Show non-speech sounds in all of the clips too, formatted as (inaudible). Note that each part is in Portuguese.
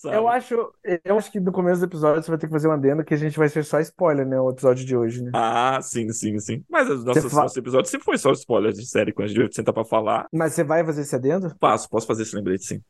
Sabe? Eu acho, eu acho que no começo do episódio você vai ter que fazer um adendo que a gente vai ser só spoiler, né? O episódio de hoje, né? Ah, sim, sim, sim. Mas os nossos, fa- nossos episódios sempre foi só spoiler de série. Quando a gente senta pra falar, Mas você vai fazer esse adendo? faço, posso fazer esse lembrete, sim.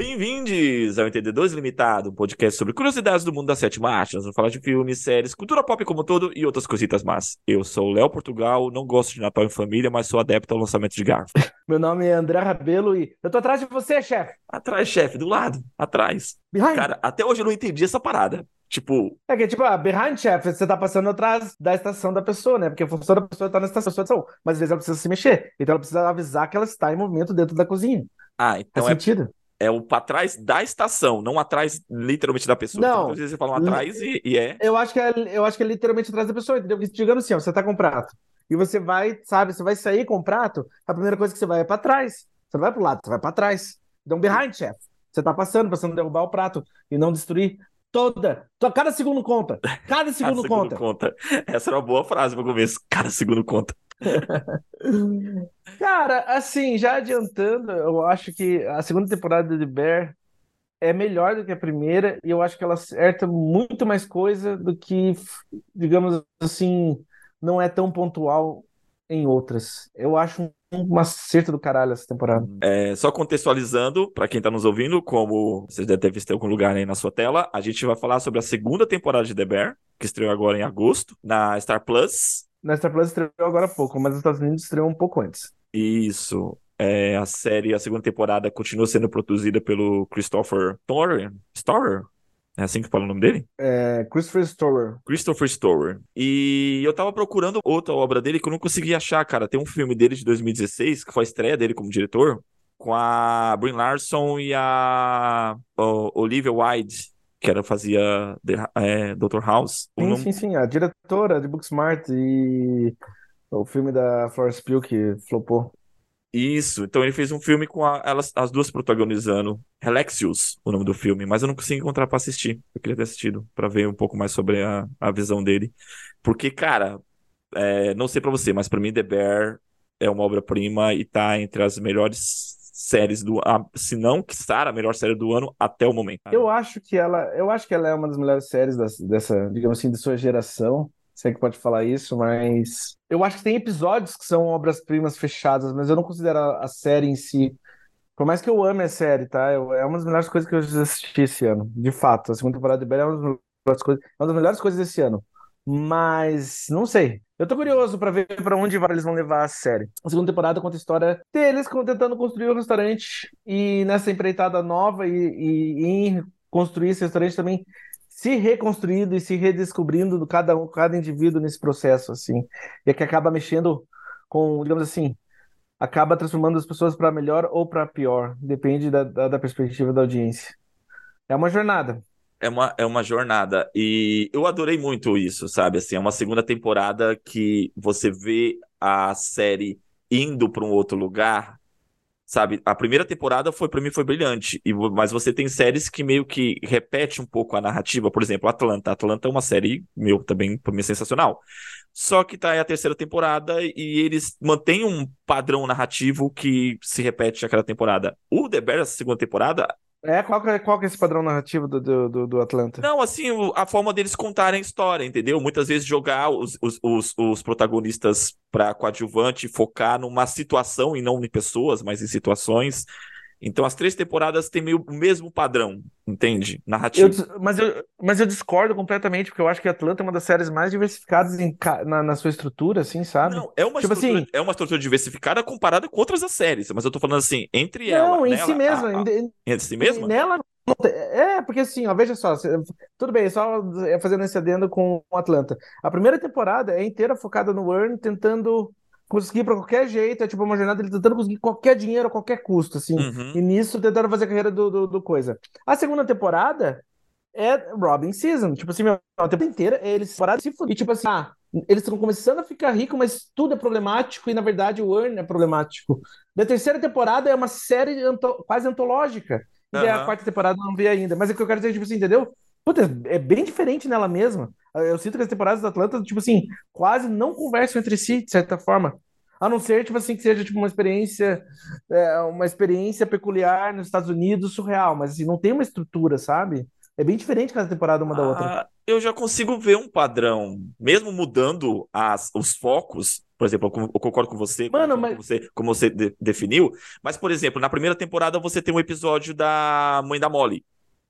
Bem-vindos ao Entendedores Limitado, um podcast sobre curiosidades do mundo da sétima arte. Nós vamos falar de filmes, séries, cultura pop como um todo e outras cositas más. Eu sou o Léo Portugal, não gosto de Natal em família, mas sou adepto ao lançamento de garfo. (laughs) Meu nome é André Rabelo e eu tô atrás de você, chefe. Atrás, chefe, do lado, atrás. Behind. Cara, até hoje eu não entendi essa parada. Tipo, É que tipo, ah, behind, chefe, você tá passando atrás da estação da pessoa, né? Porque a função da pessoa tá na estação, mas às vezes ela precisa se mexer. Então ela precisa avisar que ela está em movimento dentro da cozinha. ah, Faz então é, sentido? É o pra trás da estação, não atrás literalmente da pessoa. Não. Então, muitas vezes você fala atrás e, e é. Eu acho que é, eu acho que é literalmente atrás da pessoa, entendeu? Porque digamos assim, ó, você tá com um prato e você vai, sabe, você vai sair com o prato, a primeira coisa que você vai é pra trás. Você não vai pro lado, você vai pra trás. Então, behind, chefe. Você tá passando, pra você não derrubar o prato e não destruir toda. to- Cada segundo conta. Cada (laughs) Cada segundo segundo conta. conta. Essa era uma boa frase para começo. Cada segundo conta. Cara, assim, já adiantando, eu acho que a segunda temporada de Bear é melhor do que a primeira e eu acho que ela acerta muito mais coisa do que, digamos assim, não é tão pontual em outras. Eu acho um, acerto do caralho essa temporada. É, só contextualizando, para quem tá nos ouvindo, como vocês devem ter algum lugar aí na sua tela, a gente vai falar sobre a segunda temporada de The Bear, que estreou agora em agosto, na Star Plus. Na Star Plus estreou agora há pouco, mas os Estados Unidos estreou um pouco antes. Isso. É, a série, a segunda temporada, continua sendo produzida pelo Christopher Storer. Storer? É assim que fala o nome dele? É, Christopher Storer. Christopher Storer. E eu tava procurando outra obra dele que eu não consegui achar, cara. Tem um filme dele de 2016, que foi a estreia dele como diretor, com a Brie Larson e a Olivia Wilde, que era, fazia The- é, Dr. House. Sim, nome- sim, sim. A diretora de Booksmart e o filme da Florence Pugh que flopou. Isso, então ele fez um filme com a- elas, as duas protagonizando. Helexius, o nome do filme, mas eu não consegui encontrar pra assistir. Eu queria ter assistido pra ver um pouco mais sobre a, a visão dele. Porque, cara, é, não sei pra você, mas pra mim The Bear é uma obra-prima e tá entre as melhores séries do, a, se não, quiçá, a melhor série do ano até o momento. Eu acho que ela, eu acho que ela é uma das melhores séries das- dessa, digamos assim, de sua geração. Se é que pode falar isso, mas eu acho que tem episódios que são obras-primas fechadas, mas eu não considero a, série em si. Por mais que eu ame a série, tá? Eu- é uma das melhores coisas que eu assisti esse ano. De fato, a segunda temporada de Bella é uma das melhores coisas, uma das melhores coisas desse ano. Mas não sei. Eu tô curioso pra ver pra onde eles vão levar a série. A segunda temporada conta a história deles tentando construir o restaurante e nessa empreitada nova e, e em construir esse restaurante também se reconstruindo e se redescobrindo do cada um, cada indivíduo nesse processo assim. E é que acaba mexendo com, digamos assim, acaba transformando as pessoas para melhor ou para pior, depende da, da, da perspectiva da audiência. É uma jornada. É uma, é uma jornada. E eu adorei muito isso, sabe? Assim, é uma segunda temporada que você vê a série indo para um outro lugar, sabe? A primeira temporada foi para mim foi brilhante, e, mas você tem séries que meio que repete um pouco a narrativa. Por exemplo, Atlanta. Atlanta é uma série, meu, também para mim sensacional. Só que tá aí a terceira temporada e eles mantêm um padrão narrativo que se repete a temporada. O The Bear, essa segunda temporada, É, qual que é, qual que é esse padrão narrativo do, do, do, Atlanta? Não, assim, a forma deles contarem a história, entendeu? Muitas vezes jogar os, os, os, os protagonistas pra coadjuvante, focar numa situação e não em pessoas, mas em situações. Então, as três temporadas têm meio o mesmo padrão, entende? Eu Narrativo. dis- mas, eu, mas eu discordo completamente, porque eu acho que Atlanta é uma das séries mais diversificadas em na, na sua estrutura, assim, sabe? Não, é uma Tipo estrutura, assim- é uma estrutura diversificada comparada com outras das séries, mas eu tô falando assim, entre ela, Não, em nela, si mesma. a- a- em- si mesma? Nela É, porque assim, ó, veja só, tudo bem, só fazendo esse adendo com o Atlanta. A primeira temporada é inteira focada no Earn, tentando conseguir pra qualquer jeito, é tipo uma jornada ele tentando conseguir qualquer dinheiro a qualquer custo, assim. Uhum. E nisso tentando fazer a carreira do, do, do coisa. A segunda temporada é Robin Season, tipo assim, meu, a temporada inteira é eles pararam se fuder. E tipo assim, ah, eles estão começando a ficar ricos, mas tudo é problemático e na verdade o Earn é problemático. Da terceira temporada é uma série anto- quase antológica. E daí a quarta temporada não vi ainda. Mas é o que eu quero dizer, tipo assim, entendeu? Puta, é bem diferente nela mesma. Eu sinto que as temporadas da Atlanta, tipo assim, quase não conversam entre si, de certa forma. A não ser, tipo assim, que seja tipo uma experiência, é, uma experiência peculiar nos Estados Unidos, surreal, mas assim, não tem uma estrutura, sabe? É bem diferente cada temporada uma da outra. Ah, eu já consigo ver um padrão, mesmo mudando as, os focos. Por exemplo, eu concordo com você, Mano, como, mas- como você, como você de- definiu. Mas, por exemplo, na primeira temporada você tem um episódio da mãe da Molly.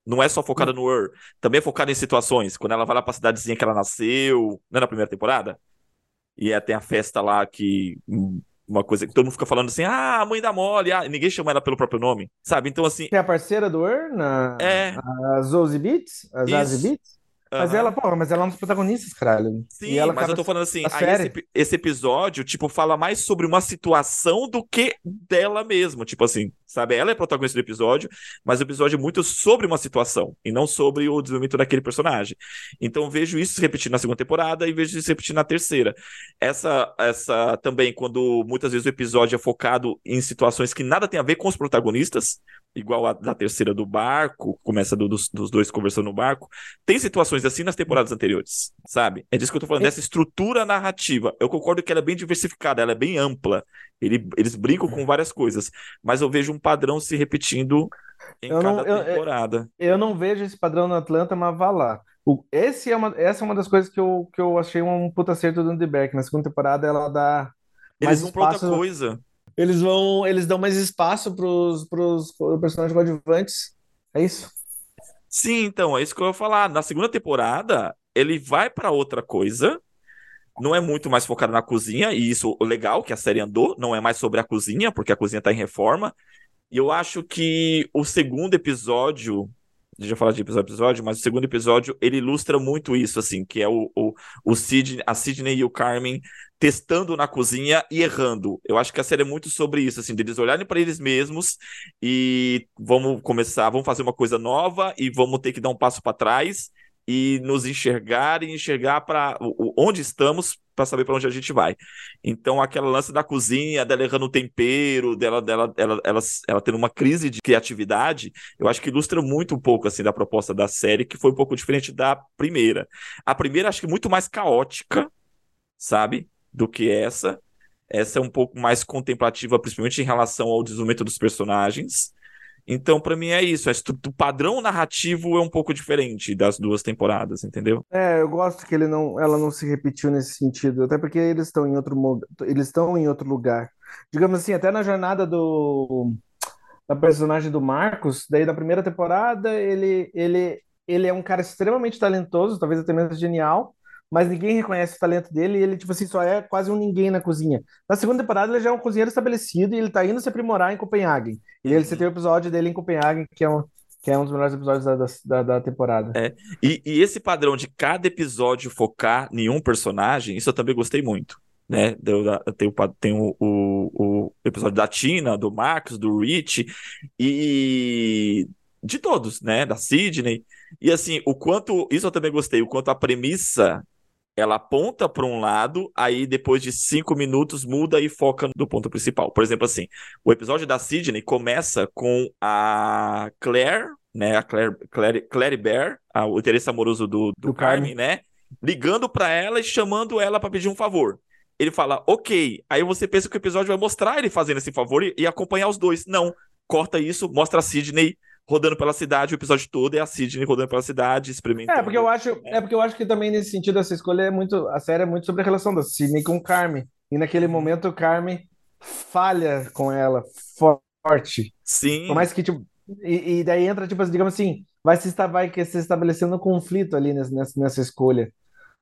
Não é só focada no Ur, também é focada em situações. Quando ela vai lá pra cidadezinha que ela nasceu, não é na primeira temporada? E é, tem a festa lá que. hum, Uma coisa que todo mundo fica falando assim, ah, a mãe da Molly, ah, ninguém chama ela pelo próprio nome, sabe? Então, assim, Que é a parceira do Ur, na... é. a Zoe Beats, a Zazie. Beats. Mas aham. ela, pô, mas ela é uma das protagonistas, caralho. Sim, ela mas eu tô falando assim, aí esse, esse episódio, tipo, fala mais sobre uma situação do que dela mesma, tipo assim, sabe? Ela é protagonista do episódio, mas o episódio é muito sobre uma situação, e não sobre o desenvolvimento daquele personagem. Então eu vejo isso se repetir na segunda temporada e vejo isso se repetir na terceira. Essa, essa também, quando muitas vezes o episódio é focado em situações que nada tem a ver com os protagonistas, igual a da terceira do barco, começa do- dos, dos dois conversando no barco, tem situações assim nas temporadas anteriores, sabe? É disso que eu tô falando, dessa estrutura narrativa. Eu concordo que ela é bem diversificada, ela é bem ampla. Ele- eles brincam com várias coisas, mas eu vejo um padrão se repetindo em Eu não- cada eu- eu- temporada. Eu não vejo esse padrão no Atlanta, mas vá lá. O- esse é uma, essa é uma das coisas que eu, que eu achei um puta acerto do Andy Beck. Na segunda temporada, ela dá Eles mais vão pra outra espaço. coisa. Eles vão, eles dão mais espaço pros, pros personagens coadjuvantes. É isso? Sim, então, é isso que eu ia falar. Na segunda temporada, ele vai pra outra coisa. Não é muito mais focado na cozinha, e isso é legal que a série andou, não é mais sobre a cozinha, porque a cozinha tá em reforma. E eu acho que o segundo episódio, deixa eu falar de episódio a episódio, mas o segundo episódio, ele ilustra muito isso, assim, que é o, o, o Sidney, a Sidney e o Carmen testando na cozinha e errando. Eu acho que a série é muito sobre isso, assim, deles olharem para eles mesmos e vamos começar, vamos fazer uma coisa nova e vamos ter que dar um passo para trás e nos enxergar e enxergar para onde estamos para saber para onde a gente vai. Então, aquela lance da cozinha, dela errando o tempero, dela, dela, ela, ela, ela tendo uma crise de criatividade, eu acho que ilustra muito um pouco assim da proposta da série, que foi um pouco diferente da primeira. A primeira acho que muito mais caótica, sabe, do que essa. Essa é um pouco mais contemplativa, principalmente em relação ao desenvolvimento dos personagens. Então, pra mim é isso. O padrão narrativo é um pouco diferente das duas temporadas, entendeu? É, eu gosto que ele não, ela não se repetiu nesse sentido, até porque eles estão em outro, eles estão em outro lugar. Digamos assim, até na jornada do da personagem do Marcos, daí na primeira temporada ele, ele, ele é um cara extremamente talentoso, talvez até mesmo genial, mas ninguém reconhece o talento dele e ele, tipo assim, só é quase um ninguém na cozinha. Na segunda temporada ele já é um cozinheiro estabelecido e ele tá indo se aprimorar em Copenhague. E ele, você tem o episódio dele em Copenhague, que é um, que é um dos melhores episódios da, da, da temporada. É. E, e esse padrão de cada episódio focar em um personagem, isso eu também gostei muito. Né? Tem, o, tem o, o, o episódio da Tina, do Marcos, do Rich e de todos, né? Da Sidney. E assim, o quanto. Isso eu também gostei, o quanto a premissa ela aponta para um lado, aí depois de cinco minutos muda e foca no ponto principal. Por exemplo, assim, o episódio da Sidney começa com a Claire, né? A Claire, Claire, Claire Bear, a- o interesse amoroso do, do, Do Carmen, Carmen. né? Ligando para ela e chamando ela para pedir um favor. Ele fala, ok. Aí você pensa que o episódio vai mostrar ele fazendo esse favor e, e acompanhar os dois. Não. Corta isso, mostra a Sidney rodando pela cidade, o episódio todo é a Sidney rodando pela cidade, experimentando. É, porque eu acho, é porque eu acho que também nesse sentido essa escolha é muito, a série é muito sobre a relação da Sidney com o Carmen. E naquele Uhum. momento o Carmen falha com ela forte. Sim. Por mais que tipo e, e daí entra tipo, digamos assim, vai se vai que se estabelecendo um conflito ali nessa, nessa, nessa escolha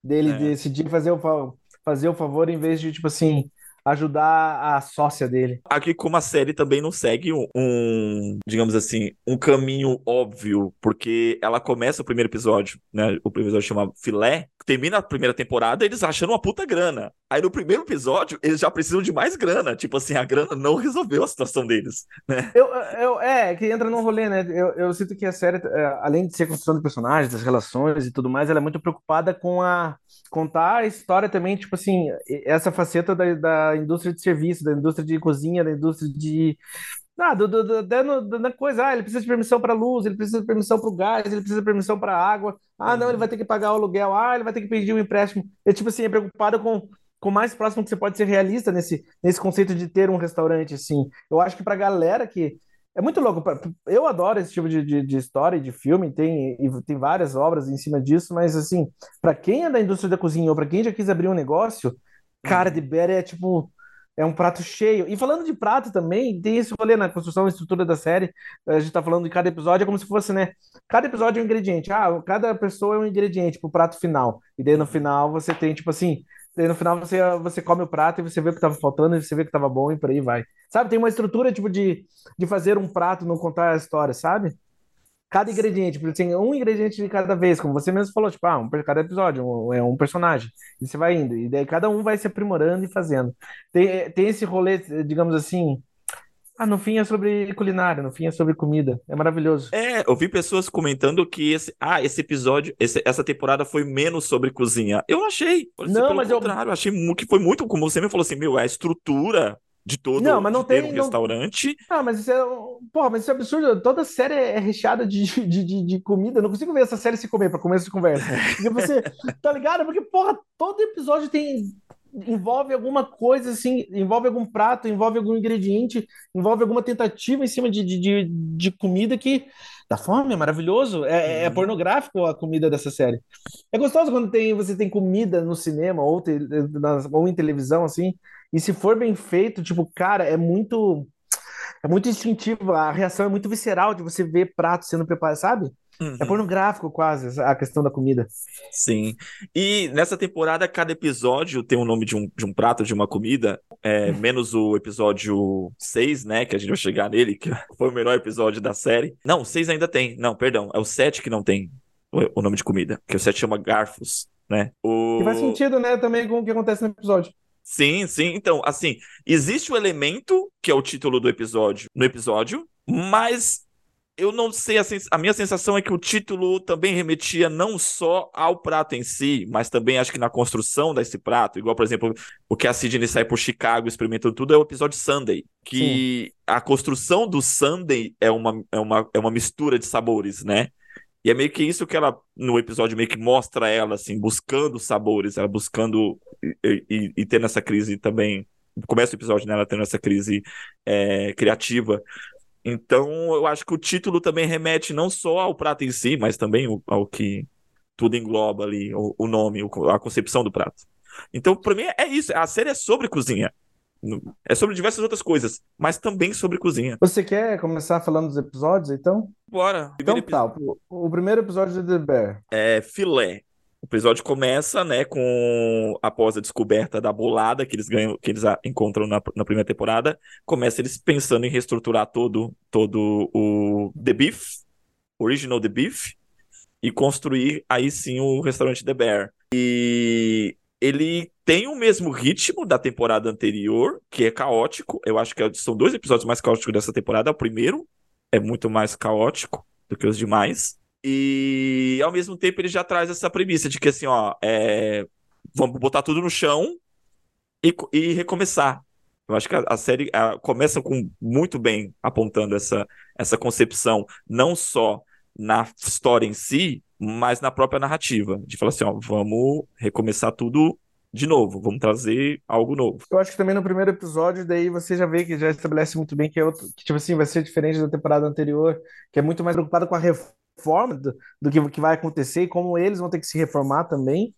dele É. decidir fazer o fa- fazer o favor em vez de tipo assim ajudar a sócia dele. Aqui, como a série também não segue um, um, digamos assim, um caminho óbvio, porque ela começa o primeiro episódio, né? O primeiro episódio chama Filé, termina a primeira temporada eles achando uma puta grana. Aí no primeiro episódio eles já precisam de mais grana. Tipo assim, a grana não resolveu a situação deles, né? Eu, eu, é, que entra num rolê, né? Eu, eu sinto que a série, é, além de ser construção de personagens, das relações e tudo mais, ela é muito preocupada com a contar a história também, tipo assim, essa faceta da, da indústria de serviço, da indústria de cozinha, da indústria de. Ah, do, do, do, da, da coisa, ah, ele precisa de permissão para luz, ele precisa de permissão para o gás, ele precisa de permissão para água. Ah, não, ele vai ter que pagar o aluguel, ah, ele vai ter que pedir um empréstimo. É tipo assim, é preocupado com com mais próximo que você pode ser realista nesse, nesse conceito de ter um restaurante, assim. Eu acho que pra galera que. É muito louco. Eu adoro esse tipo de, de, de história e de filme, tem, e tem várias obras em cima disso, mas, assim, para quem é da indústria da cozinha ou para quem já quis abrir um negócio, cara de Berry é tipo é um prato cheio. E falando de prato também, tem esse rolê na construção e estrutura da série. A gente tá falando de cada episódio, é como se fosse, né? Cada episódio é um ingrediente. Ah, cada pessoa é um ingrediente pro prato final. E daí no final você tem, tipo assim, no final você, você come o prato e você vê o que tava faltando e você vê que tava bom e por aí vai. Sabe, tem uma estrutura, tipo, de, de fazer um prato, não contar a história, sabe? cada ingrediente, porque tem um ingrediente de cada vez, como você mesmo falou, tipo, ah, um, cada episódio um, é um personagem, e você vai indo, e daí cada um vai se aprimorando e fazendo. Tem, tem esse rolê, digamos assim, ah, no fim é sobre culinária, no fim é sobre comida. É maravilhoso. É, eu vi pessoas comentando que esse, ah, esse episódio, esse, essa temporada foi menos sobre cozinha. Eu achei. Não, mas contrário, eu... achei que foi muito, como você me falou assim, meu, a estrutura de todo não, mas não tem, um não... restaurante. Ah, mas isso é. Porra, mas isso é absurdo. Toda série é recheada de, de, de, de comida. Eu não consigo ver essa série se comer para começo de conversa. (laughs) Porque você. tá ligado? Porque, porra, todo episódio tem. Envolve alguma coisa assim, envolve algum prato, envolve algum ingrediente, envolve alguma tentativa em cima de, de, de, comida que dá fome, é maravilhoso. É, é, uhum. pornográfico a comida dessa série. É gostoso quando tem, você tem comida no cinema ou, te, ou em televisão, assim, e se for bem feito, tipo, cara, é muito. É muito instintivo, a reação é muito visceral de você ver prato sendo preparado, sabe? É uhum. É pornográfico quase a questão da comida. Sim. E nessa temporada, cada episódio tem o nome de um, de um prato, de uma comida, é, menos o episódio 6, né? Que a gente vai chegar nele, que foi o melhor episódio da série. Não, 6 ainda tem. Não, perdão. É o 7 que não tem o, o nome de comida. Que o 7 chama Garfos, né? O... Que faz sentido, né? Também com o que acontece no episódio. Sim, sim. Então, assim, existe o elemento, que é o título do episódio, no episódio, mas eu não sei, a, sens a minha sensação é que o título também remetia não só ao prato em si, mas também acho que na construção desse prato. Igual, por exemplo, o que a Sidney sai por Chicago experimentando tudo é o episódio Sunday. Que Sim. a construção do Sunday é uma, é, uma, é uma mistura de sabores, né? E é meio que isso que ela, no episódio, meio que mostra ela, assim, buscando sabores, ela buscando e, e, e tendo essa crise também. Começa o episódio, né? Ela tendo essa crise é, criativa. Então, eu acho que o título também remete não só ao prato em si, mas também ao, ao que tudo engloba ali, o, o nome, a concepção do prato. Então, para mim, é isso. A série é sobre cozinha. É sobre diversas outras coisas, mas também sobre cozinha. Você quer começar falando dos episódios, então? Bora. Então tá, o, o, primeiro episódio de The Bear. É filé. O episódio começa, né, com após a descoberta da bolada que eles ganham, que eles encontram na, na primeira temporada, começa eles pensando em reestruturar todo todo o The Beef, Original The Beef, e construir aí sim o restaurante The Bear. E ele tem o mesmo ritmo da temporada anterior, que é caótico. Eu acho que é, são dois episódios mais caóticos dessa temporada. O primeiro é muito mais caótico do que os demais. E ao mesmo tempo ele já traz essa premissa de que assim, ó, é... vamos botar tudo no chão e, e recomeçar. Eu acho que a, a série a, começa com muito bem apontando essa, essa concepção, não só na história em si, mas na própria narrativa, de falar assim, ó, vamos recomeçar tudo de novo, vamos trazer algo novo. Eu acho que também no primeiro episódio, daí você já vê que já estabelece muito bem que é outro, que tipo assim, vai ser diferente da temporada anterior, que é muito mais preocupado com a reforma do, do que, que vai acontecer e como eles vão ter que se reformar também.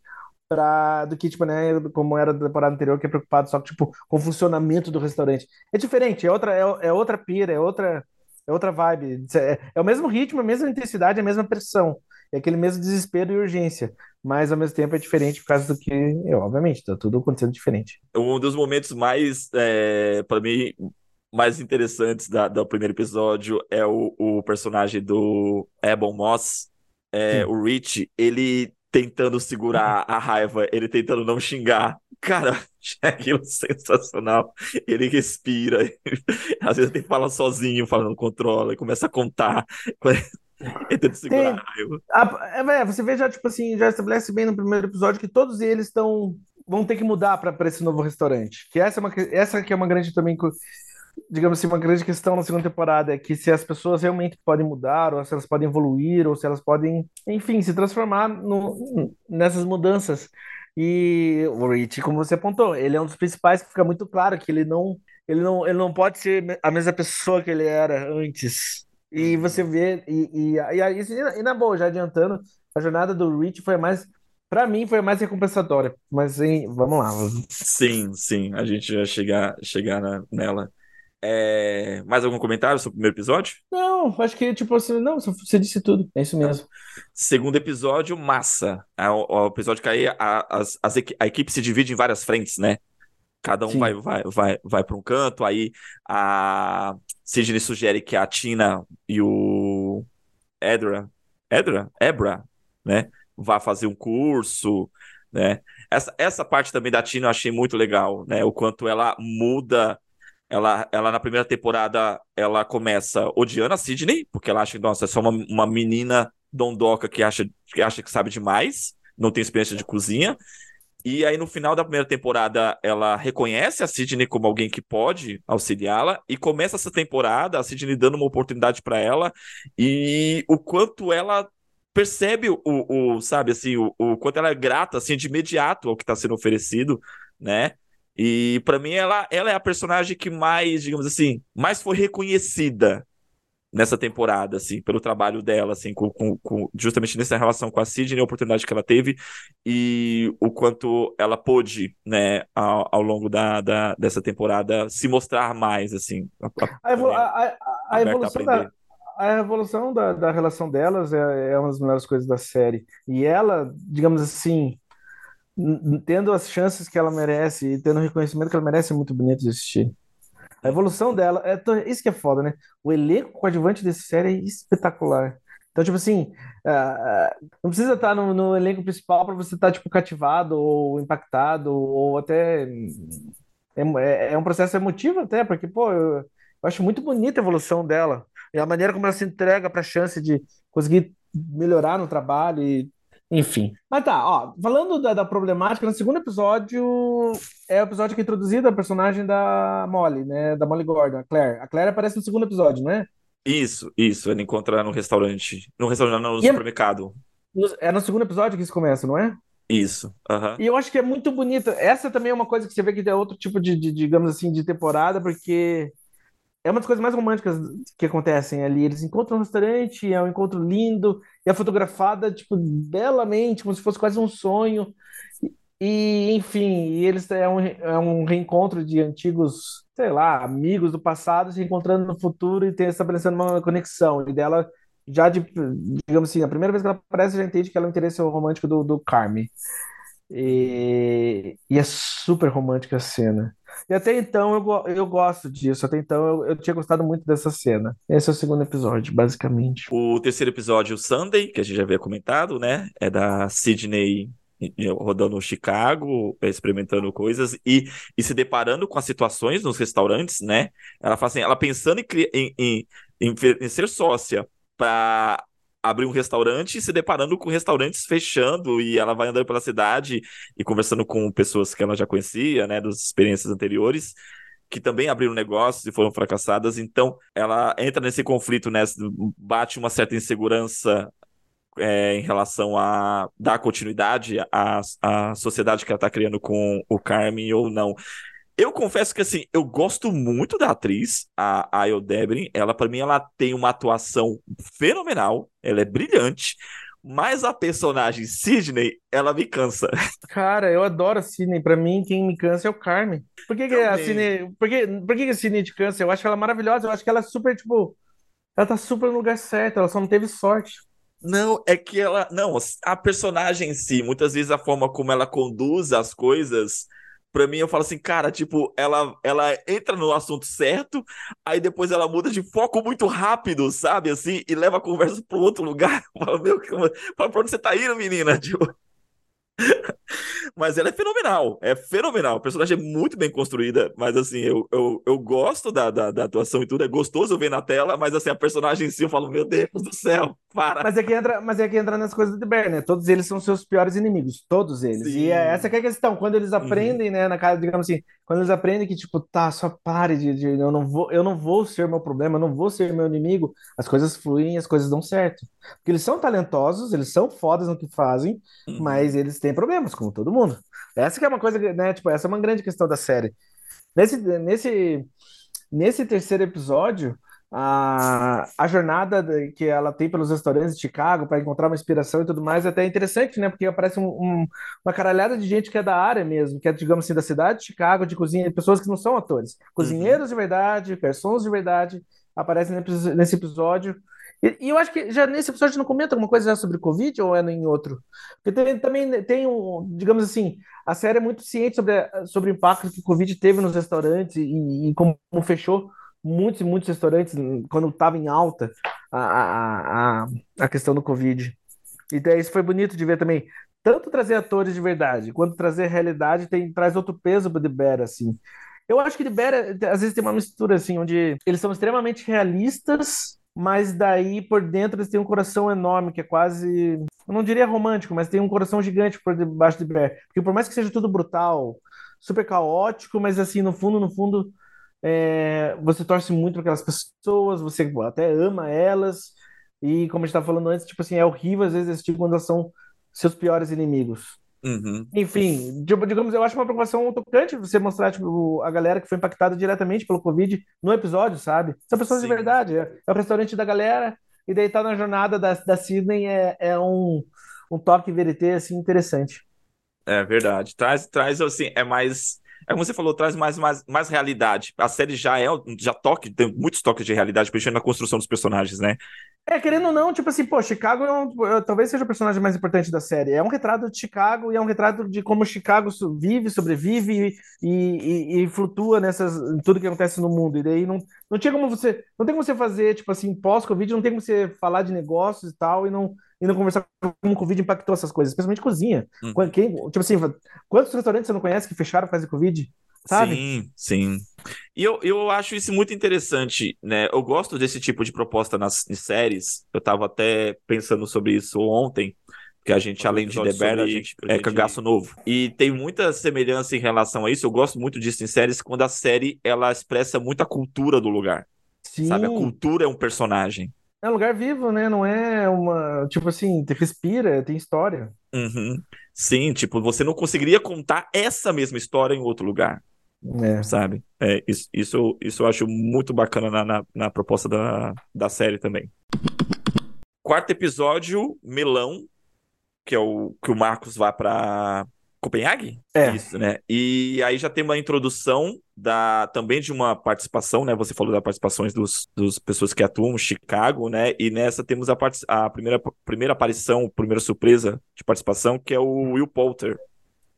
Pra, do que, tipo, né, como era da temporada anterior, que é preocupado só tipo, com o funcionamento do restaurante. É diferente, é outra, é, é outra pira, é outra, é outra vibe. É, é o mesmo ritmo, a mesma intensidade, a mesma pressão é aquele mesmo desespero e urgência, mas ao mesmo tempo é diferente por causa do que, é, obviamente, tá tudo acontecendo diferente. Um dos momentos mais, é, para mim, mais interessantes da, do primeiro episódio é o, o personagem do Ebon Moss, é, o Rich, ele tentando segurar a raiva, ele tentando não xingar. Cara, (laughs) é aquilo sensacional. Ele respira, (laughs) às vezes tem que falar sozinho, falando controla, e começa a contar. (laughs) Tentando segurar a raiva. A, é, você vê já, tipo assim, já estabelece bem no primeiro episódio que todos eles estão vão ter que mudar para esse novo restaurante. Que essa é uma essa que é uma grande também digamos assim, uma grande questão na segunda temporada é que se as pessoas realmente podem mudar, ou se elas podem evoluir, ou se elas podem, enfim, se transformar no, nessas mudanças. E o Rich, como você apontou, ele é um dos principais que fica muito claro que ele não, ele não, ele não pode ser a mesma pessoa que ele era antes. E você vê, e, e, e, e, na boa, já adiantando, a jornada do Rich foi mais, pra mim, foi mais recompensatória. Mas hein, vamos lá. Sim, sim, a gente vai chegar, chegar na- nela. É, mais algum comentário sobre o primeiro episódio? Não, acho que, tipo assim, não, você disse tudo. É isso mesmo. Segundo episódio, massa. O, episódio que aí a, as, a equipe se divide em várias frentes, né? Cada um Sim. vai, vai, vai, vai para um canto, aí a Sidney sugere que a Tina e o Edra, Edra? Ebra, né? Vá fazer um curso, né? Essa, essa parte também da Tina eu achei muito legal, né? O quanto ela muda. Ela, ela na primeira temporada, ela começa odiando a Sidney, porque ela acha que, nossa, é só uma, uma menina dondoca que acha, que acha que sabe demais, não tem experiência de cozinha. E aí, no final da primeira temporada, ela reconhece a Sidney como alguém que pode auxiliá-la, e começa essa temporada, a Sidney dando uma oportunidade para ela, e o quanto ela percebe o, o sabe, assim, o, o quanto ela é grata, assim, de imediato ao que está sendo oferecido, né? E para mim, ela, ela é a personagem que mais, digamos assim, mais foi reconhecida nessa temporada, assim, pelo trabalho dela, assim, com, com, com- justamente nessa relação com a Sidney, a oportunidade que ela teve e o quanto ela pôde, né, ao, ao longo da, da, dessa temporada se mostrar mais, assim. A, a, a- a aberta a evolução da, a evolução da, da relação delas é, é uma das melhores coisas da série. E ela, digamos assim, tendo as chances que ela merece e tendo o reconhecimento que ela merece, é muito bonito de assistir. A evolução dela, é, isso que é foda, né? O elenco coadjuvante dessa série é espetacular. Então, tipo assim, ah, não precisa estar no, no elenco principal para você estar, tipo, cativado ou impactado ou até... É, é- é um processo emotivo até, porque, pô, eu, eu acho muito bonita a evolução dela. E a maneira como ela se entrega para a chance de conseguir melhorar no trabalho e... Enfim. Mas tá, ó, falando da, da problemática, no segundo episódio é o episódio que é introduzido a personagem da Molly, né? Da Molly Gordon, a Claire. A Claire aparece no segundo episódio, não é? Isso, isso, ele encontra no restaurante, no restaurante, não, no E é- supermercado. No- É no segundo episódio que isso começa, não é? Isso, aham. E eu acho que é muito bonito. Essa também é uma coisa que você vê que é outro tipo de, de, digamos assim, de temporada, porque é uma das coisas mais românticas que acontecem ali. Eles encontram um restaurante, é um encontro lindo, e é fotografada, tipo, belamente, como se fosse quase um sonho. E, enfim, e eles é um, é um reencontro de antigos, sei lá, amigos do passado se encontrando no futuro e estabelecendo uma conexão. E dela, já de, digamos assim, a primeira vez que ela aparece, já entende que ela é o interesse romântico do, do Carme. E, e é super romântica a cena. E até então eu, eu gosto disso. Até então eu, eu tinha gostado muito dessa cena. Esse é o segundo episódio, basicamente. O terceiro episódio, o Sunday, que a gente já havia comentado, né? É da Sidney rodando Chicago, experimentando coisas e, e se deparando com as situações nos restaurantes, né? Ela fala assim, ela pensando em, em, em, em ser sócia para abrir um restaurante e se deparando com restaurantes fechando e ela vai andando pela cidade e conversando com pessoas que ela já conhecia, né? Das experiências anteriores que também abriram negócios e foram fracassadas. Então, ela entra nesse conflito, né? Bate uma certa insegurança é, em relação a dar continuidade à, à sociedade que ela está criando com o Carmen ou não. Eu confesso que assim, eu gosto muito da atriz, a Ayo Debrin. Ela, para mim, ela tem uma atuação fenomenal, ela é brilhante. Mas a personagem Sidney, ela me cansa. (laughs) Cara, eu adoro a Sidney. Pra mim, quem me cansa é o Carmen. Por que, que a. Sidney. Por que, por que, que a Sidney te cansa? Eu acho ela maravilhosa. Eu acho que ela é super, tipo. Ela tá super no lugar certo. Ela só não teve sorte. Não, é que ela. Não, a personagem em si, muitas vezes a forma como ela conduz as coisas, pra mim eu falo assim, cara, tipo, ela, ela entra no assunto certo, aí depois ela muda de foco muito rápido, sabe? Assim, e leva a conversa pra outro lugar. (laughs) Fala, meu, pra onde você tá indo, menina? (laughs) Tipo. Mas ela é fenomenal, é fenomenal. A personagem é muito bem construída, mas assim, eu, eu, eu gosto da, da, da atuação e tudo, é gostoso ver na tela, mas assim, a personagem em si, eu falo, meu Deus do céu, para. Mas é que entra, mas é que entra nas coisas de Bear, né? Todos eles são seus piores inimigos. Todos eles. Sim. E é essa que é a questão. Quando eles aprendem, né, na casa, digamos assim, quando eles aprendem que, tipo, tá, só pare de, de- eu não vou, eu não vou ser meu problema, eu não vou ser meu inimigo, as coisas fluem, as coisas dão certo. Porque eles são talentosos, eles são fodas no que fazem, Uhum. mas eles têm problemas, como todo mundo. Essa que é uma coisa, né? Tipo, essa é uma grande questão da série. Nesse, nesse, nesse terceiro episódio, a, a jornada que ela tem pelos restaurantes de Chicago para encontrar uma inspiração e tudo mais é até interessante, né? Porque aparece um, um, uma caralhada de gente que é da área mesmo, que é, digamos assim, da cidade de Chicago, de cozinha, pessoas que não são atores, cozinheiros uhum. de verdade, garçons de verdade, aparecem nesse episódio. E, e, eu acho que já nesse episódio não comenta alguma coisa já sobre Covid ou é em outro? Porque tem, também tem um, digamos assim, a série é muito ciente sobre, sobre o impacto que o Covid teve nos restaurantes e, e como fechou muitos e muitos restaurantes quando estava em alta a, a, a, a questão do Covid. E daí isso foi bonito de ver também. Tanto trazer atores de verdade, quanto trazer realidade, tem, traz outro peso para o Bear, assim. Eu acho que Bear, às vezes, tem uma mistura, assim, onde eles são extremamente realistas, mas daí, por dentro, eles têm um coração enorme, que é quase... Eu não diria romântico, mas tem um coração gigante por debaixo de Bear. Porque por mais que seja tudo brutal, super caótico, mas, assim, no fundo, no fundo, é, você torce muito para aquelas pessoas, você até ama elas, e como a gente estava falando antes, tipo assim, é horrível às vezes tipo quando elas são seus piores inimigos. Uhum. Enfim, digamos, eu acho uma preocupação tocante você mostrar tipo, a galera que foi impactada diretamente pelo Covid no episódio, sabe? São pessoas Sim. de verdade. É, é, o restaurante da galera, e daí tá na jornada da, da Sydney é, é um, um toque verité assim, interessante. É verdade. Traz, traz assim, é mais é como você falou, traz mais, mais, mais realidade. A série já é, já toque, tem muitos toques de realidade, principalmente na construção dos personagens, né? É, querendo ou não, tipo assim, pô, Chicago é um, talvez seja o personagem mais importante da série. É um retrato de Chicago e é um retrato de como Chicago vive, sobrevive e, e, e flutua nessas, tudo que acontece no mundo. E daí não, não tinha como você, não tem como você fazer, tipo assim, pós-Covid, não tem como você falar de negócios e tal e não, e não conversar como o Covid impactou essas coisas, especialmente cozinha. Hum. Quem, tipo assim, quantos restaurantes você não conhece que fecharam por causa Covid? Sabe? Sim, sim. E eu, eu acho isso muito interessante, né? Eu gosto desse tipo de proposta nas séries. Eu tava até pensando sobre isso ontem, que a gente, além de The Bear, a gente é cagaço novo. E tem muita semelhança em relação a isso. Eu gosto muito disso em séries, quando a série ela expressa muito a cultura do lugar. Sim. Sabe? A cultura é um personagem. É um lugar vivo, né? Não é uma. Tipo assim, respira, tem história. Uhum. Sim, tipo, você não conseguiria contar essa mesma história em outro lugar. É. Sabe? É, isso, isso, isso eu acho muito bacana na, na, na, proposta da, da série também. Quarto episódio, Melão, que é o que o Marcos vai para Copenhague? É. Isso, né? E aí já tem uma introdução da também de uma participação, né? Você falou das participações dos, dos pessoas que atuam em Chicago, né? E nessa temos a, part... a primeira, primeira aparição, primeira surpresa de participação, que é o Will Poulter,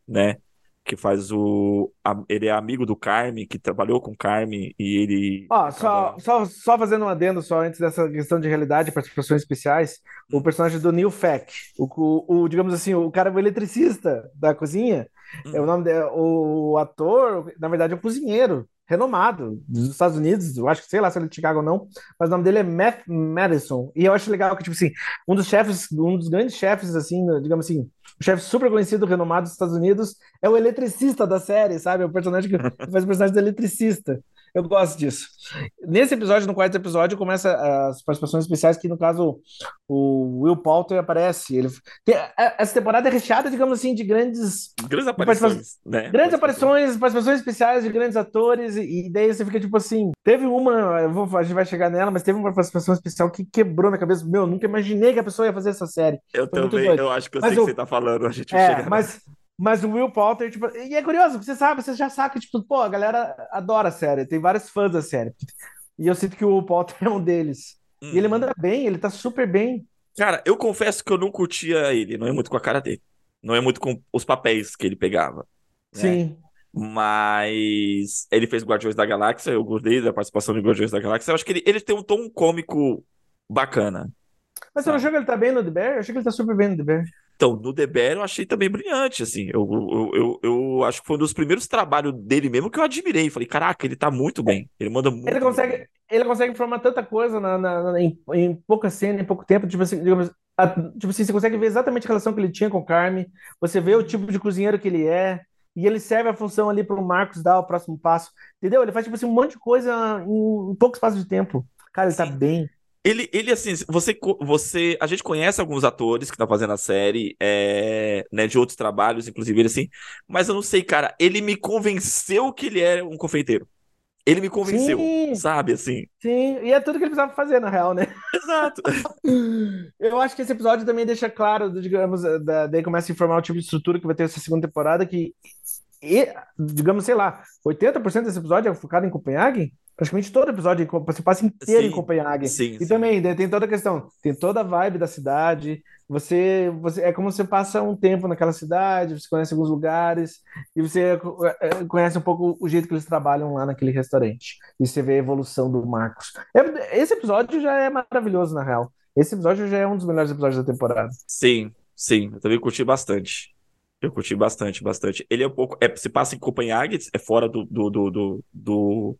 né? Que faz o. A, ele é amigo do Carme, que trabalhou com Carme e ele. Ó, só, só, só fazendo um adendo só antes dessa questão de realidade participações especiais, hum. o personagem do Neil Feck, o, o, o, digamos assim, o cara o eletricista da cozinha, hum. é o nome de, o, o ator, na verdade, é um cozinheiro renomado dos Estados Unidos, eu acho que sei lá se ele é de Chicago ou não, mas o nome dele é Matt Madison. E eu acho legal que, tipo assim, um dos chefes, um dos grandes chefes, assim, digamos assim, o chefe super conhecido, renomado dos Estados Unidos, é o eletricista da série, sabe? É o personagem que (laughs) faz o personagem do eletricista. Eu gosto disso. Nesse episódio, no quarto episódio, começa as participações especiais, que no caso o Will Poulter aparece. Ele tem, essa temporada é recheada, digamos assim, de grandes. Grandes aparições. Né? Grandes aparições, participações especiais de grandes atores, e, daí você fica tipo assim. Teve uma, vou, a gente vai chegar nela, mas teve uma participação especial que quebrou na cabeça. Meu, nunca imaginei que a pessoa ia fazer essa série. Eu Foi também, eu acho que eu mas sei o que você tá falando. A gente é, mas. Mas o Will Poulter, tipo, e é curioso, você sabe, você já que, tipo, pô, a galera adora a série, tem vários fãs da série. E eu sinto que o Will Poulter é um deles. Hum. E ele uhum. manda bem, ele tá super bem. Cara, eu confesso que eu não curtia ele, não é muito com a cara dele. Não é muito com os papéis que ele pegava. Né? Sim. Mas ele fez Guardiões da Galáxia, eu gostei da participação de Guardiões da Galáxia. Eu acho que ele, ele tem um tom cômico bacana. Mas você não achou que ele tá bem no The Bear? Eu achei que ele tá super bem no The Bear. Então, no The Bear eu achei também brilhante, assim. Eu, eu, eu, eu, acho que foi um dos primeiros trabalhos dele mesmo que eu admirei. Falei, caraca, ele tá muito bem. Ele manda muito. Ele consegue, bem. ele consegue informar tanta coisa na, na, na em, em, pouca cena, em pouco tempo. Tipo assim, digamos, a, tipo assim, você consegue ver exatamente a relação que ele tinha com o Carme. Você vê o tipo de cozinheiro que ele é. E ele serve a função ali para o Marcos dar o próximo passo. Entendeu? Ele faz, tipo assim, um monte de coisa em, em pouco espaço de tempo. Cara, ele tá bem. Ele, ele assim, você, você, a gente conhece alguns atores que estão fazendo a série, é, né, de outros trabalhos, inclusive ele assim, mas eu não sei, cara, ele me convenceu que ele é um confeiteiro. Ele me convenceu, Sim. sabe, assim. Sim, e é tudo que ele precisava fazer, na real, né? Exato. (laughs) Eu acho que esse episódio também deixa claro, digamos, da, daí começa a informar o tipo de estrutura que vai ter essa segunda temporada, que, e, digamos, sei lá, 80% desse episódio é focado em Copenhague, praticamente todo episódio você passa inteiro sim, em Copenhague. Sim, e sim. também tem toda a questão, tem toda a vibe da cidade. Você, você é como você passa um tempo naquela cidade, você conhece alguns lugares e você é, conhece um pouco o jeito que eles trabalham lá naquele restaurante. E você vê a evolução do Marcos. É, esse episódio já é maravilhoso na real. Esse episódio já é um dos melhores episódios da temporada. Sim, sim, eu também curti bastante. Eu curti bastante, bastante. Ele é um pouco. É, se passa em Copenhague, é fora do, do, do, do, do,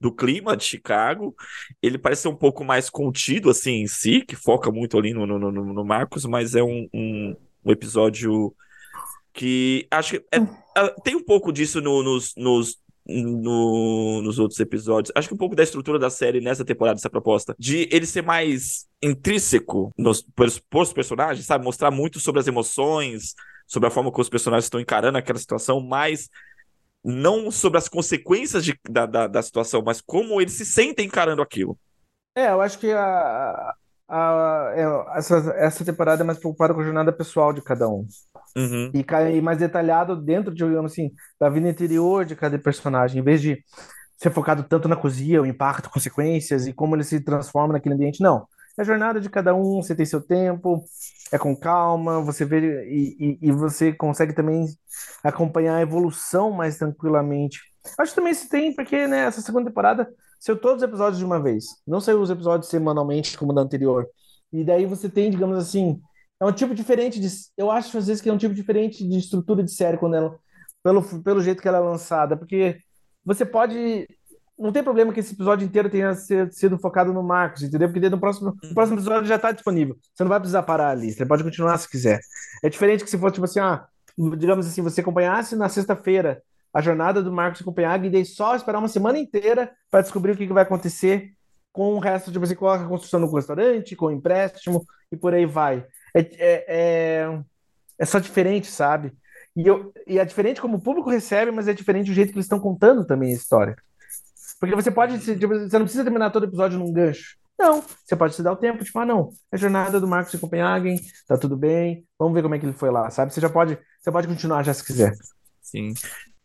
do clima de Chicago. Ele parece ser um pouco mais contido, assim, em si, que foca muito ali no, no, no, no Marcos, mas é um, um, um episódio que acho que é, é, tem um pouco disso no, nos, nos, no, nos outros episódios. Acho que um pouco da estrutura da série nessa temporada, essa proposta, de ele ser mais intrínseco nos, pelos, pelos personagens, sabe? Mostrar muito sobre as emoções, sobre a forma como os personagens estão encarando aquela situação, mas não sobre as consequências de, da, da, da, situação, mas como eles se sentem encarando aquilo. É, eu acho que a, a, é, essa, essa temporada é mais preocupada com a jornada pessoal de cada um. Uhum. E, e mais detalhado dentro, digamos assim, da vida interior de cada personagem, em vez de ser focado tanto na cozinha, o impacto, consequências e como ele se transforma naquele ambiente. Não. É a jornada de cada um, você tem seu tempo, é com calma, você vê e, e, e você consegue também acompanhar a evolução mais tranquilamente. Acho que também se tem, porque né, essa segunda temporada saiu todos os episódios de uma vez, não saiu os episódios semanalmente como da anterior. E daí você tem, digamos assim, é um tipo diferente de. Eu acho às vezes que é um tipo diferente de estrutura de série quando ela. Pelo, pelo jeito que ela é lançada, porque você pode não tem problema que esse episódio inteiro tenha sido focado no Marcos, entendeu? Porque no próximo, no próximo episódio já está disponível. Você não vai precisar parar ali, você pode continuar se quiser. É diferente que se fosse, tipo assim, ah, digamos assim, você acompanhasse na sexta-feira a jornada do Marcos em Copenhague e daí só esperar uma semana inteira para descobrir o que, que, vai acontecer com o resto, tipo assim, com a construção do restaurante, com o empréstimo e por aí vai. É, é, é, é só diferente, sabe? E, eu, e é diferente como o público recebe, mas é diferente o jeito que eles estão contando também a história. Porque você pode, tipo, você não precisa terminar todo episódio num gancho. Não, você pode se dar o tempo, tipo, ah, não, é a jornada do Marcos em Copenhagen, tá tudo bem, vamos ver como é que ele foi lá, sabe? Você já pode, você pode continuar já se quiser. Sim.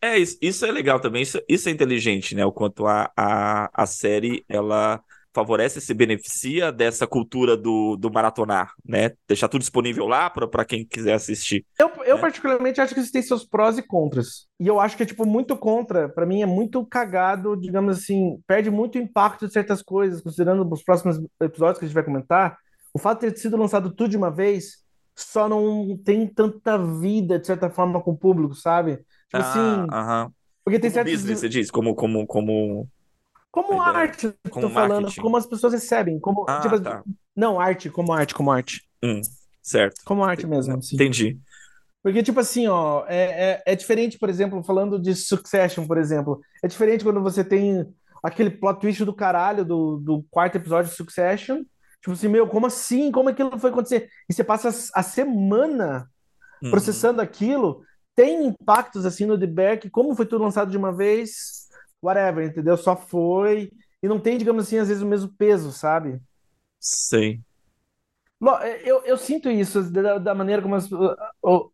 É, isso, isso é legal também, isso, isso é inteligente, né? O quanto a, a, a série, ela favorece, se beneficia dessa cultura do, do maratonar, né? Deixar tudo disponível lá para quem quiser assistir. Eu, eu né? particularmente acho que isso tem seus prós e contras. E eu acho que é tipo muito contra, para mim é muito cagado, digamos assim, perde muito impacto de certas coisas, considerando os próximos episódios que a gente vai comentar. O fato de ter sido lançado tudo de uma vez só não tem tanta vida, de certa forma, com o público, sabe? Tipo ah, assim. Uh -huh. Porque tem como certos... business, você diz, como, como, como como arte, como tô falando, como as pessoas recebem, como ah, tipo, tá. não arte, como arte, como arte. Hum, certo. Como arte mesmo. Assim. Entendi. Porque, tipo assim, ó, é, é, é, diferente, por exemplo, falando de Succession, por exemplo. É diferente quando você tem aquele plot twist do caralho do, do quarto episódio de Succession. Tipo assim, meu, como assim? Como aquilo foi acontecer? E você passa a semana uhum. processando aquilo. Tem impactos, assim, no The Bear, que como foi tudo lançado de uma vez, whatever, entendeu? Só foi. E não tem, digamos assim, às vezes o mesmo peso, sabe? Sim. Eu, eu sinto isso da, da maneira como as,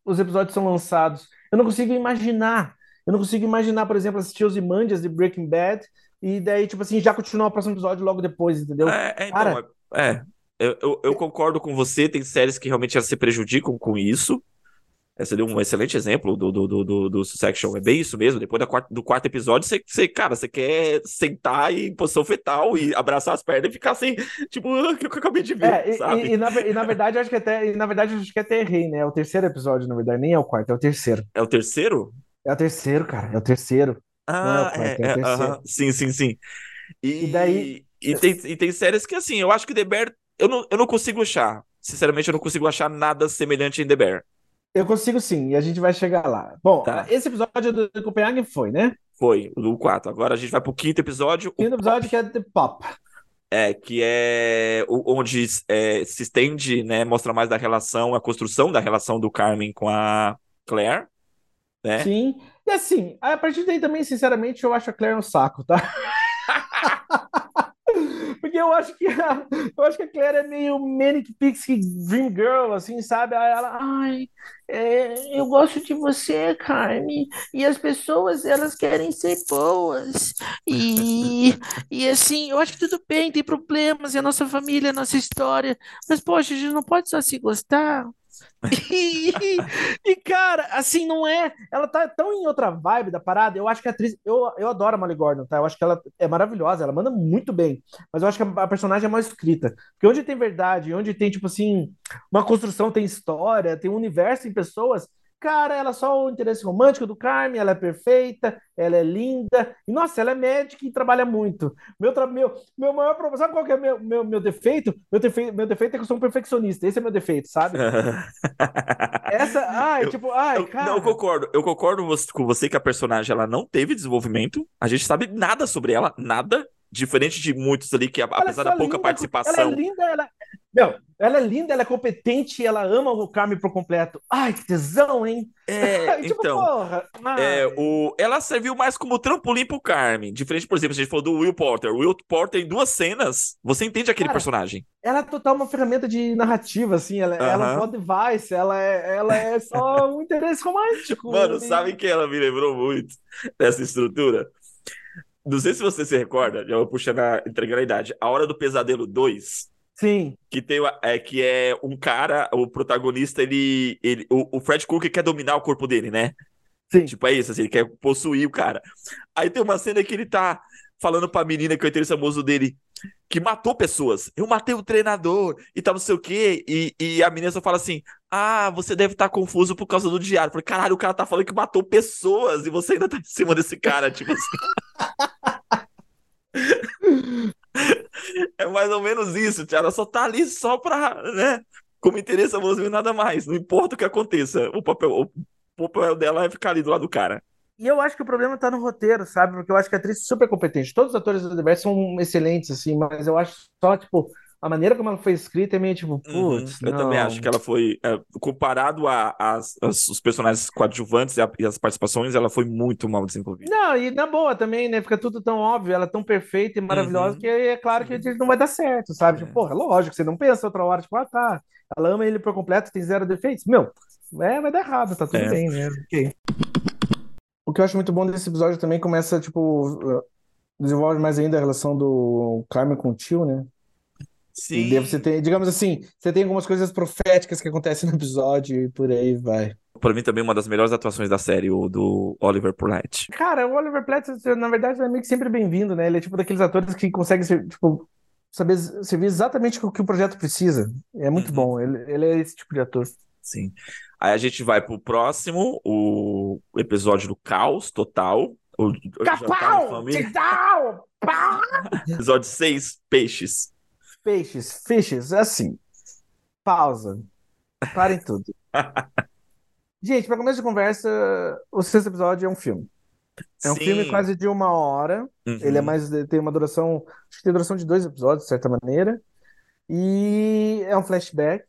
os episódios são lançados. Eu não consigo imaginar. Eu não consigo imaginar, por exemplo, assistir os Imandias de Breaking Bad e daí, tipo assim, já continuar o próximo episódio logo depois, entendeu? É, é então, Cara, é. Eu, eu, eu, concordo com você, tem séries que realmente se prejudicam com isso. Esse deu um excelente exemplo do, do, do, do, do Section. É bem isso mesmo. Depois da quarta, do quarto episódio, você, você, cara, você quer sentar em posição fetal e abraçar as pernas e ficar assim, tipo, o que eu acabei de ver. É, sabe? E, e, na, e, na, verdade, acho que até, na verdade, acho que até errei, né? É o terceiro episódio, na verdade, nem é o quarto, é o terceiro. É o terceiro? É o terceiro, cara. É o terceiro. Ah, é, quarto, é, é, é uh -huh. sim, sim, sim. E, e daí. E tem, e tem séries que, assim, eu acho que The Bear. Eu não, eu não consigo achar. Sinceramente, eu não consigo achar nada semelhante em The Bear. Eu consigo sim, e a gente vai chegar lá. Bom, tá. esse episódio do Copenhague foi, né? Foi, o do 4. Agora a gente vai pro quinto episódio. Quinto episódio que é The Pop. É, que é onde é, se estende, né? Mostra mais da relação, a construção da relação do Carmen com a Claire, né? Sim. E assim, a partir daí também, sinceramente, eu acho a Claire um saco, tá? (laughs) Porque eu acho que a, eu acho que a Claire é meio Manic Pixie Dream Girl, assim, sabe? Ela, ai, é, eu gosto de você, Carmen, e as pessoas, elas querem ser boas. E, e assim, eu acho que tudo bem, tem problemas, é a nossa família, a nossa história, mas, poxa, a gente não pode só se gostar. E, cara, assim, não é. Ela tá tão em outra vibe da parada. Eu acho que a atriz. Eu, eu adoro a Molly Gordon, tá? Eu acho que ela é maravilhosa, ela manda muito bem. Mas eu acho que a, a personagem é mal escrita. Porque onde tem verdade, onde tem, tipo assim, uma construção, tem história, tem um universo em pessoas, Cara, ela é só o interesse romântico do Carmen, ela é perfeita, ela é linda. E, nossa, ela é médica e trabalha muito. Meu, meu, meu maior problema. Sabe qual que é meu, meu, meu defeito? Meu defeito? Meu defeito é que eu sou um perfeccionista. Esse é meu defeito, sabe? (laughs) Essa. Ai, eu, tipo, ai, eu, cara. Não, eu concordo. Eu concordo com você que a personagem ela não teve desenvolvimento. A gente sabe nada sobre ela, nada. Diferente de muitos ali que, apesar da pouca linda, participação. Ela é linda, ela. Meu, ela é linda, ela é competente, ela ama o Carmen por completo. Ai, que tesão, hein? É, (laughs) tipo, então. Porra, é, o, ela serviu mais como trampolim pro Carmen. Diferente, por exemplo, a gente falou do Will Porter. O Will Porter, em duas cenas, você entende aquele Cara, personagem. Ela é total uma ferramenta de narrativa, assim. Ela, uh -huh. ela é um device, ela é, ela é só (laughs) um interesse romântico. Mano, e... sabe que ela me lembrou muito dessa estrutura? Não sei se você se recorda, já vou puxando a, entregando a idade. A Hora do Pesadelo 2. Sim. Que, tem, é, que é um cara, o protagonista, ele. ele o, o Fred Krueger quer dominar o corpo dele, né? Sim. Tipo, é isso, assim, ele quer possuir o cara. Aí tem uma cena que ele tá falando pra menina que é o interesse amoroso dele, que matou pessoas. Eu matei o treinador e tal, não sei o quê. E, e a menina só fala assim: Ah, você deve estar tá confuso por causa do diário. Eu falei, caralho, o cara tá falando que matou pessoas e você ainda tá em cima desse cara, (laughs) tipo assim. (laughs) (laughs) é mais ou menos isso, Tia. Ela só tá ali só pra, né? Como interesse amoroso nada mais. Não importa o que aconteça. O papel, o papel dela é ficar ali do lado do cara. E eu acho que o problema tá no roteiro, sabe? Porque eu acho que a atriz é super competente. Todos os atores do universo são excelentes, assim, mas eu acho só, tipo, a maneira como ela foi escrita é meio tipo, uhum. putz. Uhum. Eu também acho que ela foi, é, comparado a, a, a, os personagens coadjuvantes e, a, e, as participações, ela foi muito mal desenvolvida. Não, e na boa também, né? Fica tudo tão óbvio, ela é tão perfeita e maravilhosa uhum. que é claro que não vai dar certo, sabe? Tipo, é. Tipo, porra, lógico, você não pensa outra hora, tipo, ah, tá, ela ama ele por completo, tem zero defeitos. Meu, é, vai dar errado, tá tudo é. bem, né? O que eu acho muito bom desse episódio também começa, tipo, desenvolve mais ainda a relação do Carmen com o tio, né? Sim. E você tem, digamos assim, você tem algumas coisas proféticas que acontecem no episódio e por aí vai. Para mim também uma das melhores atuações da série, o do Oliver Platt. Cara, o Oliver Platt, na verdade, é meio que sempre bem-vindo, né? Ele é tipo daqueles atores que conseguem ser, tipo, saber servir exatamente o que o projeto precisa. É muito uhum. bom. Ele, ele é esse tipo de ator. Sim. Aí a gente vai pro próximo, o episódio do caos total. O, Capau! Total! (laughs) episódio 6, peixes. Peixes, fishes, é assim. Pausa. Parem tudo. (laughs) Gente, para começo de conversa, o sexto episódio é um filme. É um Sim. filme quase de uma hora. Uhum. Ele é mais. Tem uma duração. Acho que tem duração de dois episódios, de certa maneira. E é um flashback.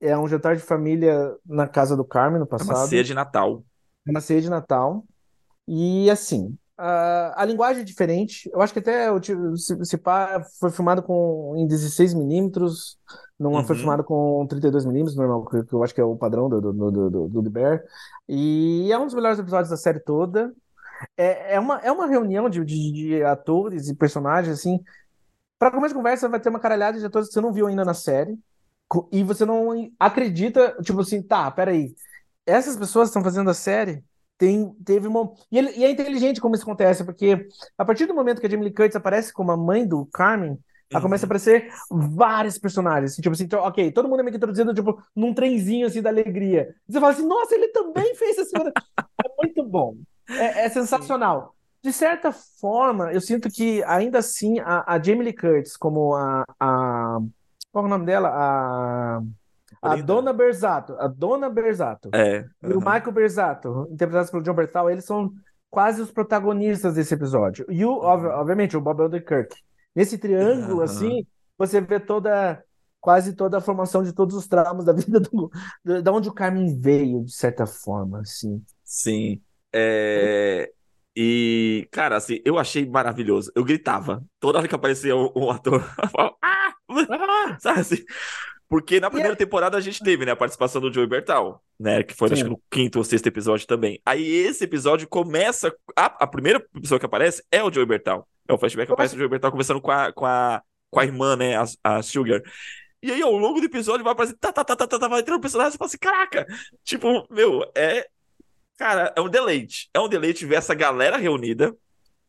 É um jantar de família na casa do Carmen no passado. É uma ceia de Natal. É uma ceia de Natal. E assim, a, a linguagem é diferente. Eu acho que até o se, se pá, foi filmado com, em 16mm, não uhum. foi filmado com 32mm, normal, que, que eu acho que é o padrão do, do, do, do, do The Bear. E é um dos melhores episódios da série toda. É, é, uma, é uma reunião de, de, de atores e personagens, assim. Para começo de conversa, vai ter uma caralhada de atores que você não viu ainda na série e você não acredita, tipo assim, tá, peraí, essas pessoas estão fazendo a série, tem, teve uma... E, ele, e, é inteligente como isso acontece, porque a partir do momento que a Jamie Lee Curtis aparece como a mãe do Carmen, ela uhum. começa a aparecer vários personagens, assim, tipo assim, então, ok, todo mundo é meio que introduzido, tipo, num trenzinho, assim, da alegria. E você fala assim, nossa, ele também fez essa é muito bom. É, é sensacional. De certa forma, eu sinto que, ainda assim, a, a Jamie Lee Curtis, como a, a qual é o nome dela? A. A Dona Berzato. A Dona Berzato. É. E o Michael Berzato, interpretados pelo John Bertal, eles são quase os protagonistas desse episódio. E, o, obviamente, o Bob Odenkirk. nesse triângulo, Aham. assim, você vê toda, quase toda a formação de todos os traumas da vida do, do- da onde o Carmen veio, de certa forma, assim. Sim. É, E, cara, assim, eu achei maravilhoso. Eu gritava. Toda hora que aparecia um, um ator, (laughs) eu falava, ah! Ah, (laughs) Sabe assim? Porque na primeira temporada a gente teve, né, a participação do Joey Bertal, né, que foi acho Sim. que no quinto ou sexto episódio também. Aí esse episódio começa, a, a primeira pessoa que aparece é o Joey Bertal. É o flashback que aparece acho- o Joey Bertal conversando com a, com a, com a irmã, né, a, a Sugar. E aí ao longo do episódio vai aparecer, tá, tá, tá, tá, tá, tá, vai entrando o personagem e você fala assim, caraca, tipo, meu, é, cara, é um deleite. É um deleite ver essa galera reunida.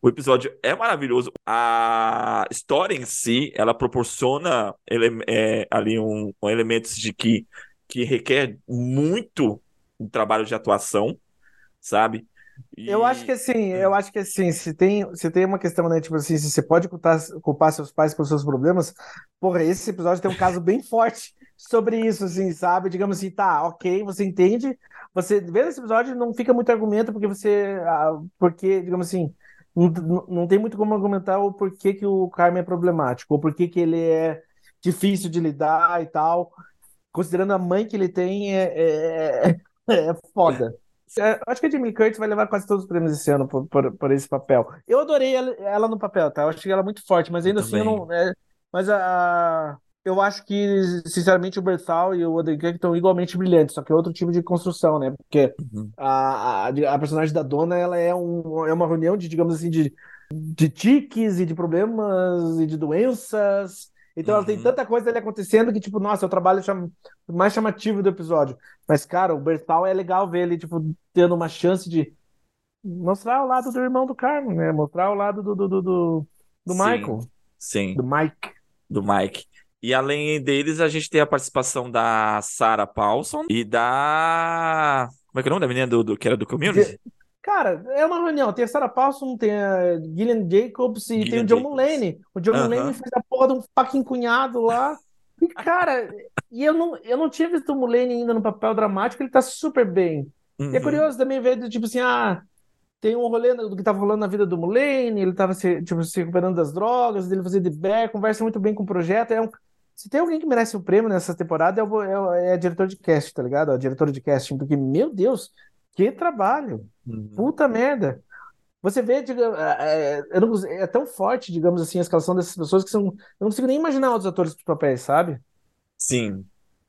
O episódio é maravilhoso. A história em si, ela proporciona ele- é, ali um, um elementos de que, que requer muito um trabalho de atuação, sabe? E- Eu acho que assim, eu acho que assim, se tem, se tem uma questão, né, tipo assim, se você pode culpar, culpar seus pais pelos seus problemas, porra, esse episódio tem um caso bem (laughs) forte sobre isso, assim, sabe? Digamos assim, tá, ok, você entende, você vendo esse episódio não fica muito argumento porque você, ah, porque, digamos assim, não, não- tem muito como argumentar o porquê que o Carmen é problemático, ou porquê que ele é difícil de lidar e tal, considerando a mãe que ele tem, é, é, é foda. É, acho que a Jamie Lee Curtis vai levar quase todos os prêmios esse ano por, por, por esse papel. Eu adorei ela, ela no papel, tá? Eu achei ela muito forte, mas ainda Eu assim eu também. não. é, mas a- eu acho que, sinceramente, o Berthal e o Odenkirk estão igualmente brilhantes, só que é outro tipo de construção, né? Porque Uhum. a, a, a personagem da dona ela é, um, é uma reunião de, digamos assim, de, de tiques e de problemas e de doenças. Então ela tem Uhum. tanta coisa ali acontecendo que, tipo, nossa, é o trabalho cham- mais chamativo do episódio. Mas, cara, o Bertal é legal ver ele, tipo, tendo uma chance de mostrar o lado do irmão do Carmen, né? Mostrar o lado do, do, do, do, do Sim. Michael, Sim, do Mike. do Mike. E além deles, a gente tem a participação da Sarah Paulson e da. Como é que é o nome da menina do, do- que era do Community? Cara, é uma reunião. Tem a Sarah Paulson, tem a Gillian Jacobs e tem Gillian o John. Mulaney. O John Aham. Mulaney fez a porra de um fucking cunhado lá. E, cara, e eu não, eu não tinha visto o Mulaney ainda no papel dramático, ele tá super bem. E é Uhum. curioso também ver, do tipo assim, ah, tem um rolê do que tava rolando na vida do Mulaney, ele tava se, tipo, se recuperando das drogas, dele fazer de back, conversa muito bem com o projeto. É um, se tem alguém que merece o prêmio nessa temporada, é, o, é, é a diretora de casting, tá ligado? A diretora de casting, porque, meu Deus, que trabalho! Uhum. Puta merda! Você vê, diga, é, não é tão forte, digamos assim, a escalação dessas pessoas que são, eu não consigo nem imaginar outros atores para papéis, sabe? Sim,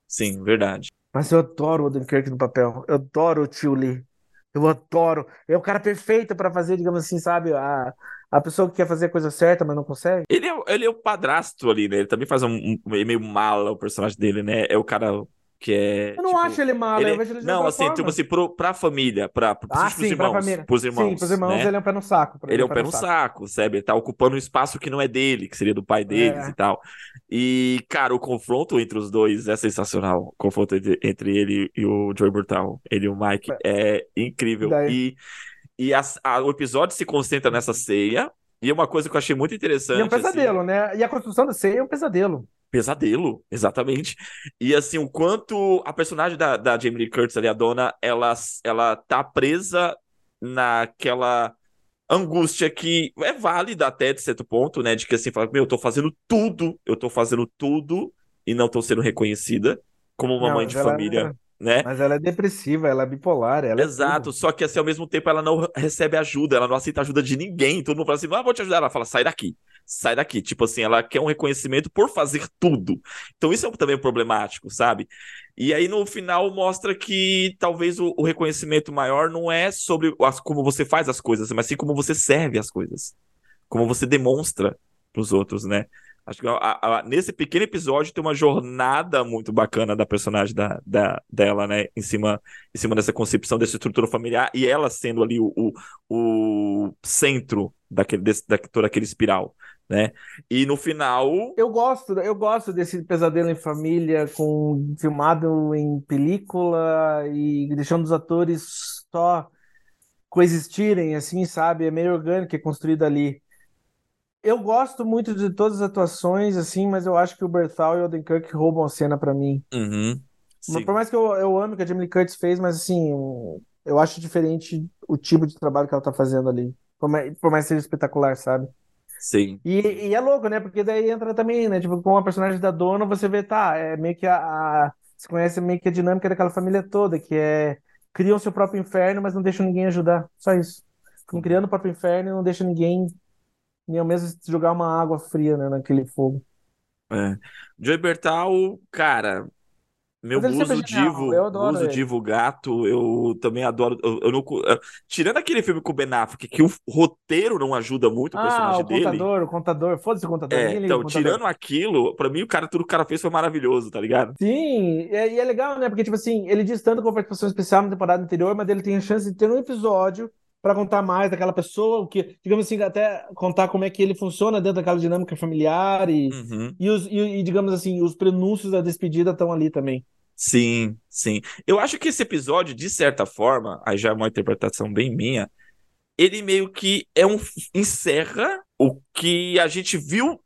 sim, verdade. Mas eu adoro o Odenkirk no papel. Eu adoro o Tio Lee. Eu adoro. É o cara perfeito para fazer, digamos assim, sabe? A, a pessoa que quer fazer a coisa certa, mas não consegue. Ele é, ele é o padrasto ali, né? Ele também faz um, um- meio mala o personagem dele, né? É o cara que é. Eu não tipo, acho ele mal, ele eu é- vejo ele de Não, assim, forma. tipo assim, pro, pra família, pra, pra, Ah, pros sim, pra irmãos, família. pros irmãos, Sim, pros irmãos, né? ele é um pé no saco. Ele é um pé no saco, sabe? Ele tá ocupando um espaço que não é dele, que seria do pai deles É. e tal. E, cara, o confronto entre os dois é sensacional. O confronto entre, entre ele e o Joey Brutal, ele e o Mike, é incrível. Daí- E, e as- a- o episódio se concentra nessa ceia. E uma coisa que eu achei muito interessante. E é um assim, pesadelo, né? E a construção da ceia é um pesadelo. Pesadelo, exatamente. E assim, o quanto a personagem da, da Jamie Lee Curtis ali, a dona, ela, ela tá presa naquela angústia que é válida até de certo ponto, né? De que assim, fala, meu, eu tô fazendo tudo, eu tô fazendo tudo e não tô sendo reconhecida como uma Não, mãe de família, né? Mas ela é depressiva, ela é bipolar, ela é Exato, tudo. só que assim, ao mesmo tempo ela não recebe ajuda, ela não aceita ajuda de ninguém. Todo mundo fala assim, ah, vou te ajudar. Ela fala, sai daqui, sai daqui. Tipo assim, ela quer um reconhecimento por fazer tudo. Então isso é também problemático, sabe? E aí no final mostra que talvez o, o reconhecimento maior não é sobre as- como você faz as coisas, mas sim como você serve as coisas. Como você demonstra pros outros, né? Acho que a- a- nesse pequeno episódio tem uma jornada muito bacana da personagem da, da- dela, né? Em cima, em cima dessa concepção, dessa estrutura familiar, e ela sendo ali o, o, o centro daquele, desse, da, aquele espiral, né? E no final. Eu gosto, eu gosto desse pesadelo em família, com filmado em película e deixando os atores só coexistirem, assim, sabe? É meio orgânico, é construído ali. Eu gosto muito de todas as atuações, assim, mas eu acho que o Berthal e o Odenkirk roubam a cena pra mim. Uhum, sim. Por mais que eu, eu ame o que a Jamie Lee Curtis fez, mas assim, eu acho diferente o tipo de trabalho que ela tá fazendo ali. Por mais, por mais que seja espetacular, sabe? Sim. E, e é louco, né? Porque daí entra também, né? Tipo, com a personagem da dona, você vê, tá, é meio que a, a. Você conhece meio que a dinâmica daquela família toda, que é. Criam seu próprio inferno, mas não deixam ninguém ajudar. Só isso. Ficam criando o próprio inferno e não deixam ninguém. Nem ao mesmo jogar uma água fria, né, naquele fogo. É. Joey Bertal, cara, meu é genial, divo, eu adoro ele. divo gato, eu também adoro. Eu, eu não, eh, tirando aquele filme com o Ben Affleck, que o roteiro não ajuda muito o Ah, personagem o dele. contador, o contador. Foda-se o contador, É, então, contador. tirando aquilo, pra mim o cara, tudo que o cara fez foi maravilhoso, tá ligado? Sim, e é, e é legal, né? Porque, tipo assim, ele diz tanto com a participação especial na temporada anterior, mas ele tem a chance de ter um episódio pra contar mais daquela pessoa, o que, digamos assim, até contar como é que ele funciona dentro daquela dinâmica familiar e, Uhum. e, os, e, e, digamos assim, os prenúncios da despedida estão ali também. Sim, sim. Eu acho que esse episódio, de certa forma, aí já é uma interpretação bem minha, ele meio que é um encerra o que a gente viu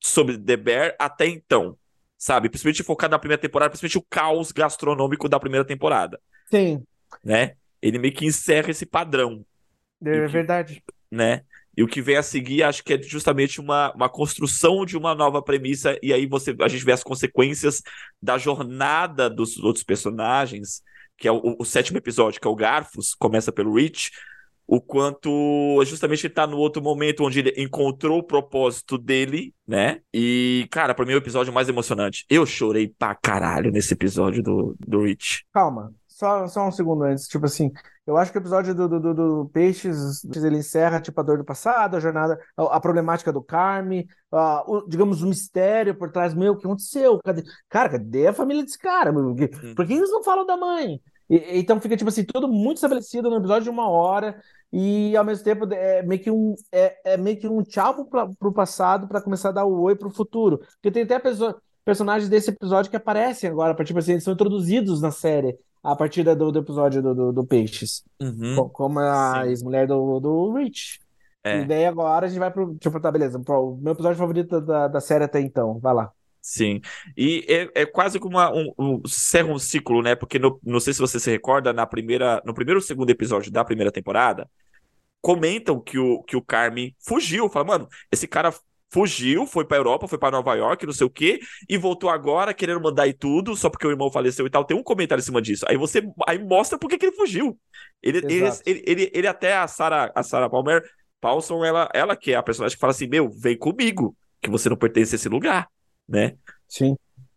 sobre The Bear até então, sabe? Principalmente focado na primeira temporada, principalmente o caos gastronômico da primeira temporada, Sim, né? Ele meio que encerra esse padrão, é que- verdade. né? E o que vem a seguir, acho que é justamente uma, uma construção de uma nova premissa, e aí você, a gente vê as consequências da jornada dos outros personagens, que é o, o sétimo episódio, que é o Garfos, começa pelo Rich, o quanto justamente ele tá no outro momento onde ele encontrou o propósito dele, né? E, cara, pra mim é o episódio mais emocionante. Eu chorei pra caralho nesse episódio do, do Rich. Calma, só, só um segundo antes. Tipo assim, eu acho que o episódio do, do, do- do Peixes, ele encerra, tipo, a dor do passado, a jornada, a, a problemática do Carme, a- o- digamos, o mistério por trás, meu, o que aconteceu? Cadê? Cara, cadê a família desse cara? Por que- Por que eles não falam da mãe? E- então fica, tipo assim, tudo muito estabelecido no episódio de uma hora, e ao mesmo tempo é meio que um, é, é meio que um tchau pro, pro passado para começar a dar o oi pro futuro. Porque tem até pessoa- personagens desse episódio que aparecem agora, tipo assim, eles são introduzidos na série a partir do, do episódio do, do, do Peixes. Uhum. Co- Como a Sim. ex-mulher do, do Rich. É. E daí agora a gente vai pro. Tipo, tá, beleza. Pro, meu episódio favorito da, da série até então. Vai lá. Sim. E é, é quase como uma, um, um, encerra um ciclo, né? Porque no- não sei se você se recorda, na primeira, no primeiro ou segundo episódio da primeira temporada, comentam que o, que o Carme fugiu. Fala, mano, esse cara fugiu, foi pra Europa, foi pra Nova York, não sei o quê, e voltou agora querendo mandar e tudo, só porque o irmão faleceu e tal. Tem um comentário em cima disso. Aí você aí mostra por que ele fugiu. Ele, ele, ele, ele, ele até a Sarah, a Sarah Palmer Paulson, ela, ela que é a personagem que fala assim: Meu, vem comigo, que você não pertence a esse lugar, né? Sim.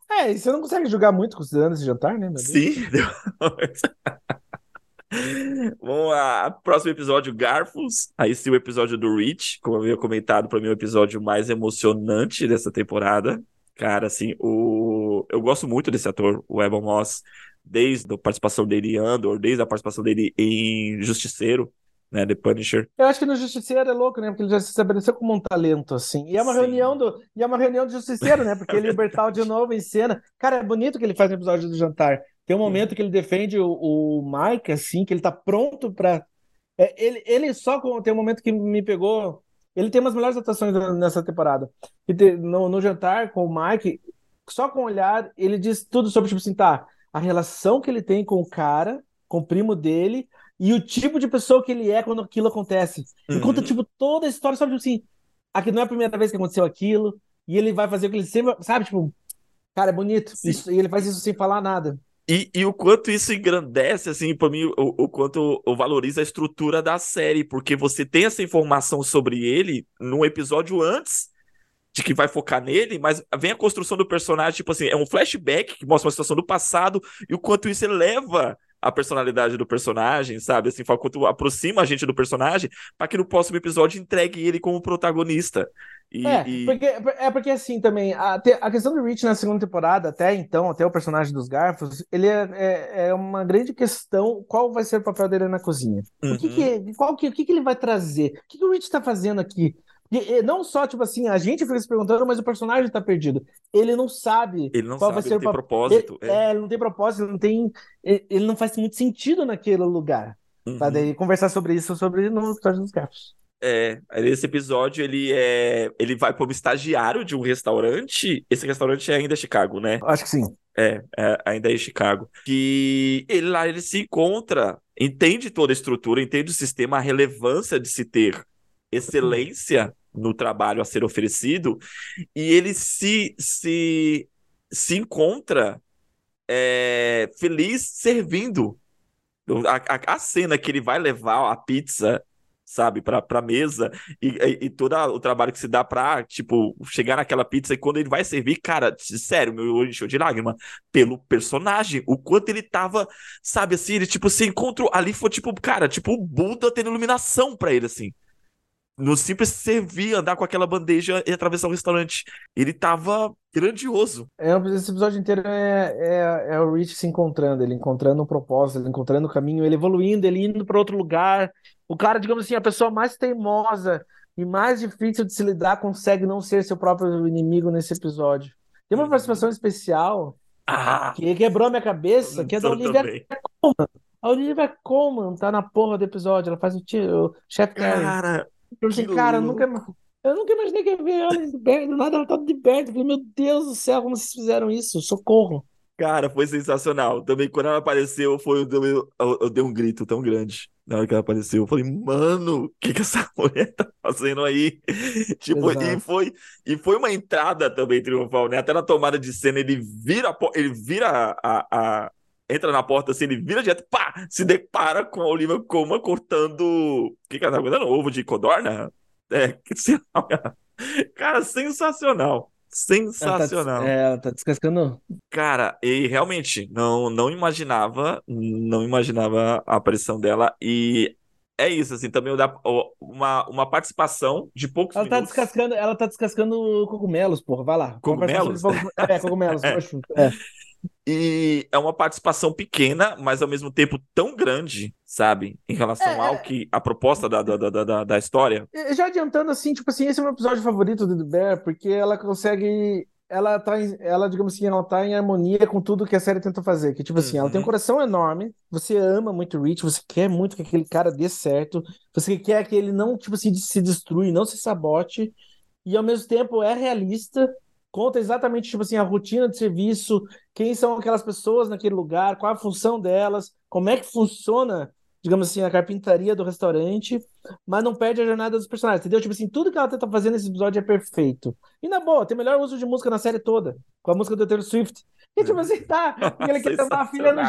É, e você não consegue julgar muito considerando esse jantar, né? Sim. (laughs) (laughs) Vamos lá, próximo episódio, Garfos. Aí sim o episódio do Rich, como eu havia comentado, para mim é o episódio mais emocionante dessa temporada. Cara, assim, o... eu gosto muito desse ator, o Evan Moss, desde a participação dele em Andor, desde a participação dele em Justiceiro, né, The Punisher. Eu acho que no Justiceiro é louco, né? Porque ele já se estabeleceu como um talento, assim. E é uma Sim. reunião do. E é uma reunião do Justiceiro, né? Porque ele (laughs) e o Bertal de novo em cena. Cara, é bonito que ele faz no episódio do jantar. Tem um momento que ele defende o, o Mike, assim, que ele tá pronto pra. É, ele, ele só com... tem um momento que me pegou. Ele tem umas melhores atuações nessa temporada. E te- no, no jantar com o Mike, só com o olhar, ele diz tudo sobre, tipo assim, tá, a relação que ele tem com o cara, com o primo dele, e o tipo de pessoa que ele é quando aquilo acontece. E Uhum. conta, tipo, toda a história, sabe, tipo assim, aqui não é a primeira vez que aconteceu aquilo, e ele vai fazer o que ele sempre, sabe, tipo, cara, é bonito. Isso- e ele faz isso sem falar nada. E, e o quanto isso engrandece, assim, pra mim, o, o quanto eu valorizo a estrutura da série, porque você tem essa informação sobre ele num episódio antes de que vai focar nele, mas vem a construção do personagem, tipo assim, é um flashback que mostra uma situação do passado e o quanto isso eleva a personalidade do personagem, sabe? Assim, quanto aproxima a gente do personagem para que no próximo episódio entregue ele como protagonista. E, é, e- porque, é porque assim também, a, a questão do Rich na segunda temporada, até então, até o personagem dos Garfos, ele é, é, é uma grande questão, qual vai ser o papel dele na cozinha? O que Uhum. que, qual que, o que que ele vai trazer? O que que o Rich tá fazendo aqui? E, e não só, tipo assim, a gente fica se perguntando, mas o personagem tá perdido. Ele não sabe ele não qual sabe, vai ser ele o tem propósito. Ele, é, ele não tem propósito, ele não tem. Ele, não faz muito sentido naquele lugar. Uhum. Pra daí conversar sobre isso sobre no episódio dos Garfos. É, esse episódio ele é, ele vai como estagiário de um restaurante. Esse restaurante é ainda Chicago, né? Acho que sim. É, é, ainda é em Chicago. Que ele lá ele se encontra, entende toda a estrutura, entende o sistema, a relevância de se ter excelência no trabalho a ser oferecido e ele se, se, se encontra é, feliz servindo. A, a, a, cena que ele vai levar a pizza sabe, pra, pra mesa e, e, e, todo o trabalho que se dá pra, tipo, chegar naquela pizza e quando ele vai servir, cara, sério, meu olho encheu de lágrima pelo personagem, o quanto ele tava, sabe, assim, ele, tipo, se encontrou, ali foi, tipo, cara, tipo, o Buda tendo iluminação pra ele, assim. No simples servir, andar com aquela bandeja e atravessar o restaurante. Ele tava grandioso. É, esse episódio inteiro é, é, é o Rich se encontrando, ele encontrando um propósito, ele encontrando o caminho, ele evoluindo, ele indo para outro lugar, o cara, digamos assim, a pessoa mais teimosa e mais difícil de se lidar consegue não ser seu próprio inimigo nesse episódio. Tem uma uhum. participação especial ah, que quebrou minha cabeça, que é da Olivia Colman. A Olivia Colman tá na porra do episódio, ela faz o, tio, o Chef Cara, eu assim, cara, nunca, eu nunca imaginei que ia ver ela de perto, do nada ela tá de perto. Eu falei, meu Deus do céu, como vocês fizeram isso? Socorro. Cara, foi sensacional. Também quando ela apareceu, foi, eu, eu, eu dei um grito tão grande na hora que ela apareceu. Eu falei, mano, o que, que essa (laughs) mulher tá fazendo aí? tipo, e foi, e foi uma entrada também triunfal, né? Até na tomada de cena, ele vira, ele vira a, a, entra na porta assim, ele vira direto, pá, se depara com a Olivia Colman cortando. O que, que ela tá cortando? Ovo de codorna? É, que Cara, sensacional. Sensacional. Ela tá, é, ela tá descascando. Cara, e realmente, não, não imaginava, não imaginava a aparição dela. E é isso, assim, também dá uma, uma participação de poucos ela minutos. Tá descascando, ela tá descascando cogumelos, porra, vai lá. Cogumelos? É, cogumelos, (laughs) é. E é uma participação pequena, mas ao mesmo tempo tão grande, sabe? Em relação é, ao é. que a proposta da, da, da, da, história. Já adiantando, assim, tipo assim, esse é o meu episódio favorito do The Bear, porque ela consegue. Ela tá, ela, digamos assim, ela tá em harmonia com tudo que a série tenta fazer. Que, tipo assim, uhum. ela tem um uhum. coração enorme, você ama muito o Rich, você quer muito que aquele cara dê certo, você quer que ele não, tipo assim, se destrui, não se sabote, e ao mesmo tempo é realista conta exatamente tipo assim a rotina de serviço, quem são aquelas pessoas naquele lugar, qual a função delas, como é que funciona, digamos assim, a carpintaria do restaurante, mas não perde a jornada dos personagens, entendeu? Tipo assim, tudo que ela tenta fazer nesse episódio é perfeito. E na boa, tem o melhor uso de música na série toda, com a música do Taylor Swift. E tipo assim, tá, porque ele quer tentar a filha no...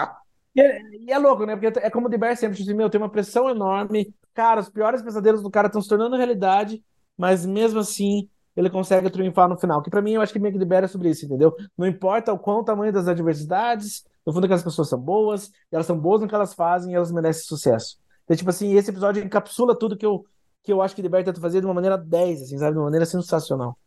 E é, e é louco, né? Porque é como o Diber sempre, tipo meu, tem uma pressão enorme. Cara, os piores pesadelos do cara estão se tornando realidade, mas mesmo assim, ele consegue triunfar no final. Que para mim eu acho que the Better é sobre isso, entendeu? Não importa o quão tamanho das adversidades, no fundo aquelas pessoas são boas, elas são boas no que elas fazem e elas merecem sucesso. Então, tipo assim, esse episódio encapsula tudo que eu, que eu acho que Bear tenta fazer de uma maneira 10, assim, sabe? De uma maneira sensacional.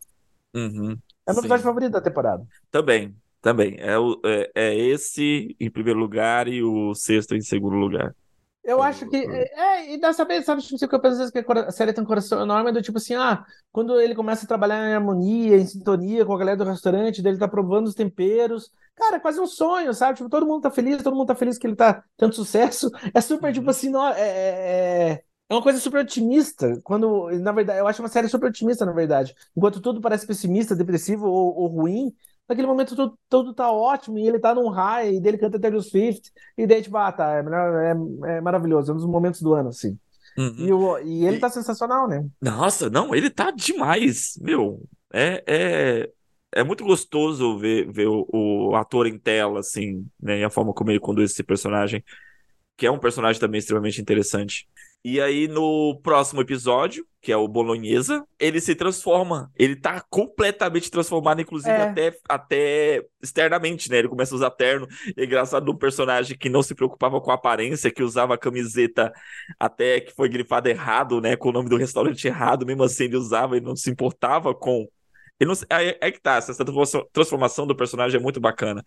Uhum, é o meu episódio favorito da temporada. Também, também. É, o, é, é esse em primeiro lugar e o sexto em segundo lugar. Eu acho que. É, e dá saber, sabe, tipo, que eu penso às vezes que a série tem um coração enorme, do tipo assim, ah, quando ele começa a trabalhar em harmonia, em sintonia com a galera do restaurante, dele tá provando os temperos. Cara, é quase um sonho, sabe? Tipo, todo mundo tá feliz, todo mundo tá feliz que ele tá tendo sucesso. É super, tipo uhum. assim, não, é, é, é, é uma coisa super otimista. Quando, na verdade, eu acho uma série super otimista, na verdade. Enquanto tudo parece pessimista, depressivo ou, ou ruim, naquele momento tudo, tudo tá ótimo e ele tá num high, e dele canta Taylor Swift, e daí, tipo, ah, tá, é, é, é maravilhoso, é um dos momentos do ano, assim. Uhum. E, o, e ele e... tá sensacional, né? Nossa, não, ele tá demais, meu. É, é, é muito gostoso ver, ver o, o ator em tela, assim, né? E a forma como ele conduz esse personagem, que é um personagem também extremamente interessante. E aí, no próximo episódio, que é o Bolonhesa, ele se transforma. Ele tá completamente transformado, inclusive é. até, até externamente, né? Ele começa a usar terno. É engraçado um personagem que não se preocupava com a aparência, que usava a camiseta até que foi grifada errado, né? Com o nome do restaurante errado, mesmo assim ele usava e não se importava com. Ele não... é, é que tá, essa transformação do personagem é muito bacana.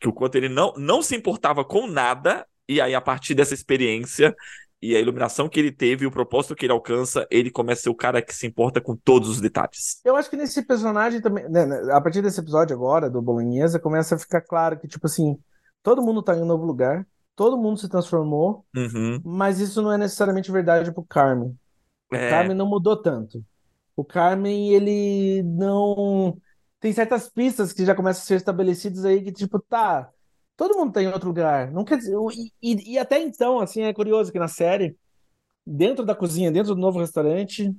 Que o quanto ele não, não se importava com nada, e aí, a partir dessa experiência, e a iluminação que ele teve o propósito que ele alcança, ele começa a ser o cara que se importa com todos os detalhes. Eu acho que nesse personagem também, né, né, a partir desse episódio agora, do Bolognese, começa a ficar claro que, tipo assim, todo mundo tá em um novo lugar, todo mundo se transformou, uhum. mas isso não é necessariamente verdade pro Carmen. O é... Carmen não mudou tanto. O Carmen, ele não. Tem certas pistas que já começam a ser estabelecidas aí que, tipo, tá, Todo mundo tá em outro lugar. Não quer dizer, e, e, até então, assim, é curioso que na série, dentro da cozinha, dentro do novo restaurante,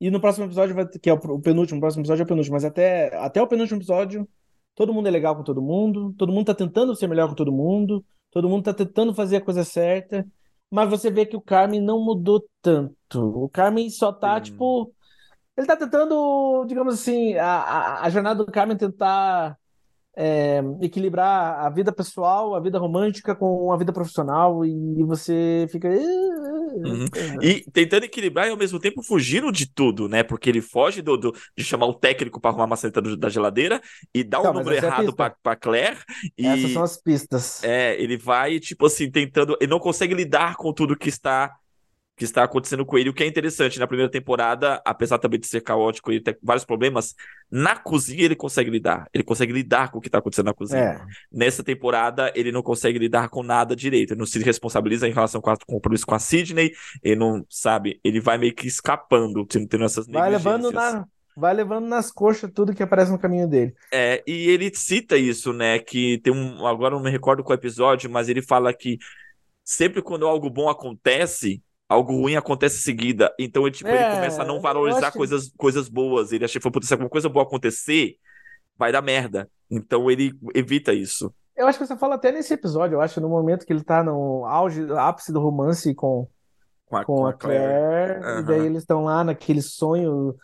E no próximo episódio, vai, que é o penúltimo, o próximo episódio é o penúltimo, mas até, até o penúltimo episódio, todo mundo é legal com todo mundo, todo mundo tá tentando ser melhor com todo mundo, todo mundo tá tentando fazer a coisa certa, mas você vê que o Carmen não mudou tanto. O Carmen só tá, Sim. tipo. Ele tá tentando, digamos assim, a, a, a jornada do Carmen tentar é, equilibrar a vida pessoal, a vida romântica com a vida profissional e você fica. Uhum. E tentando equilibrar e ao mesmo tempo fugindo de tudo, né? Porque ele foge do, do de chamar o técnico para arrumar a maçaneta da geladeira e dá o um número é errado é para Claire. E, essas são as pistas. É, ele vai, tipo assim, tentando. Ele não consegue lidar com tudo que está que está acontecendo com ele. O que é interessante, na primeira temporada, apesar também de ser caótico e ter vários problemas, na cozinha ele consegue lidar. Ele consegue lidar com o que está acontecendo na cozinha. É. Nessa temporada, ele não consegue lidar com nada direito. Ele não se responsabiliza em relação com, o compromisso com a Sidney. Ele não, sabe, ele vai meio que escapando, tendo essas Vai levando na, vai levando nas coxas tudo que aparece no caminho dele. É, e ele cita isso, né? Que tem um. Agora não me recordo qual episódio, mas ele fala que sempre quando algo bom acontece, algo ruim acontece em seguida. Então ele, tipo, é, ele começa a não valorizar acho... coisas, coisas boas. Ele acha que se alguma coisa boa acontecer, vai dar merda. Então ele evita isso. Eu acho que você fala até nesse episódio, eu acho, no momento que ele tá no auge, ápice do romance com, com a, com a Claire, Claire uhum. e daí eles estão lá naquele sonho,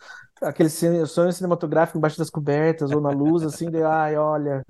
aquele sonho cinematográfico embaixo das cobertas, ou na luz, assim, de ai, olha,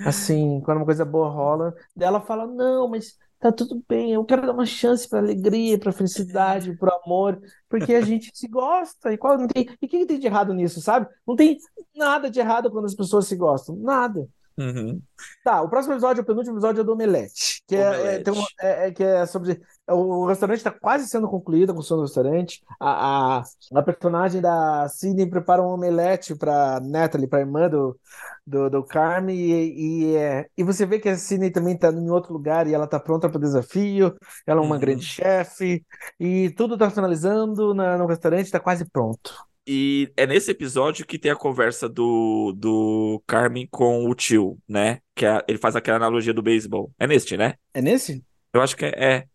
assim, quando uma coisa boa rola, daí ela fala, não, mas tá tudo bem, eu quero dar uma chance para alegria, para felicidade, para amor, porque a gente se gosta. E qual não tem? E o que, que tem de errado nisso, sabe? Não tem nada de errado quando as pessoas se gostam, nada. Uhum. Tá, o próximo episódio, o penúltimo episódio é do Omelete, que, é, é, uma, é, é, que é sobre. O restaurante está quase sendo concluído, a construção do restaurante. A, a, a personagem da Sidney prepara um omelete para Natalie, para irmã do, do, do Carmen, e, e, é, e você vê que a Sidney também está em outro lugar e ela está pronta para o desafio. Ela é uma uhum. grande chefe, e tudo está finalizando na, no restaurante, está quase pronto. E é nesse episódio que tem a conversa do, do Carmen com o tio, né? Que é, ele faz aquela analogia do beisebol. É neste, né? É nesse? Eu acho que é. é.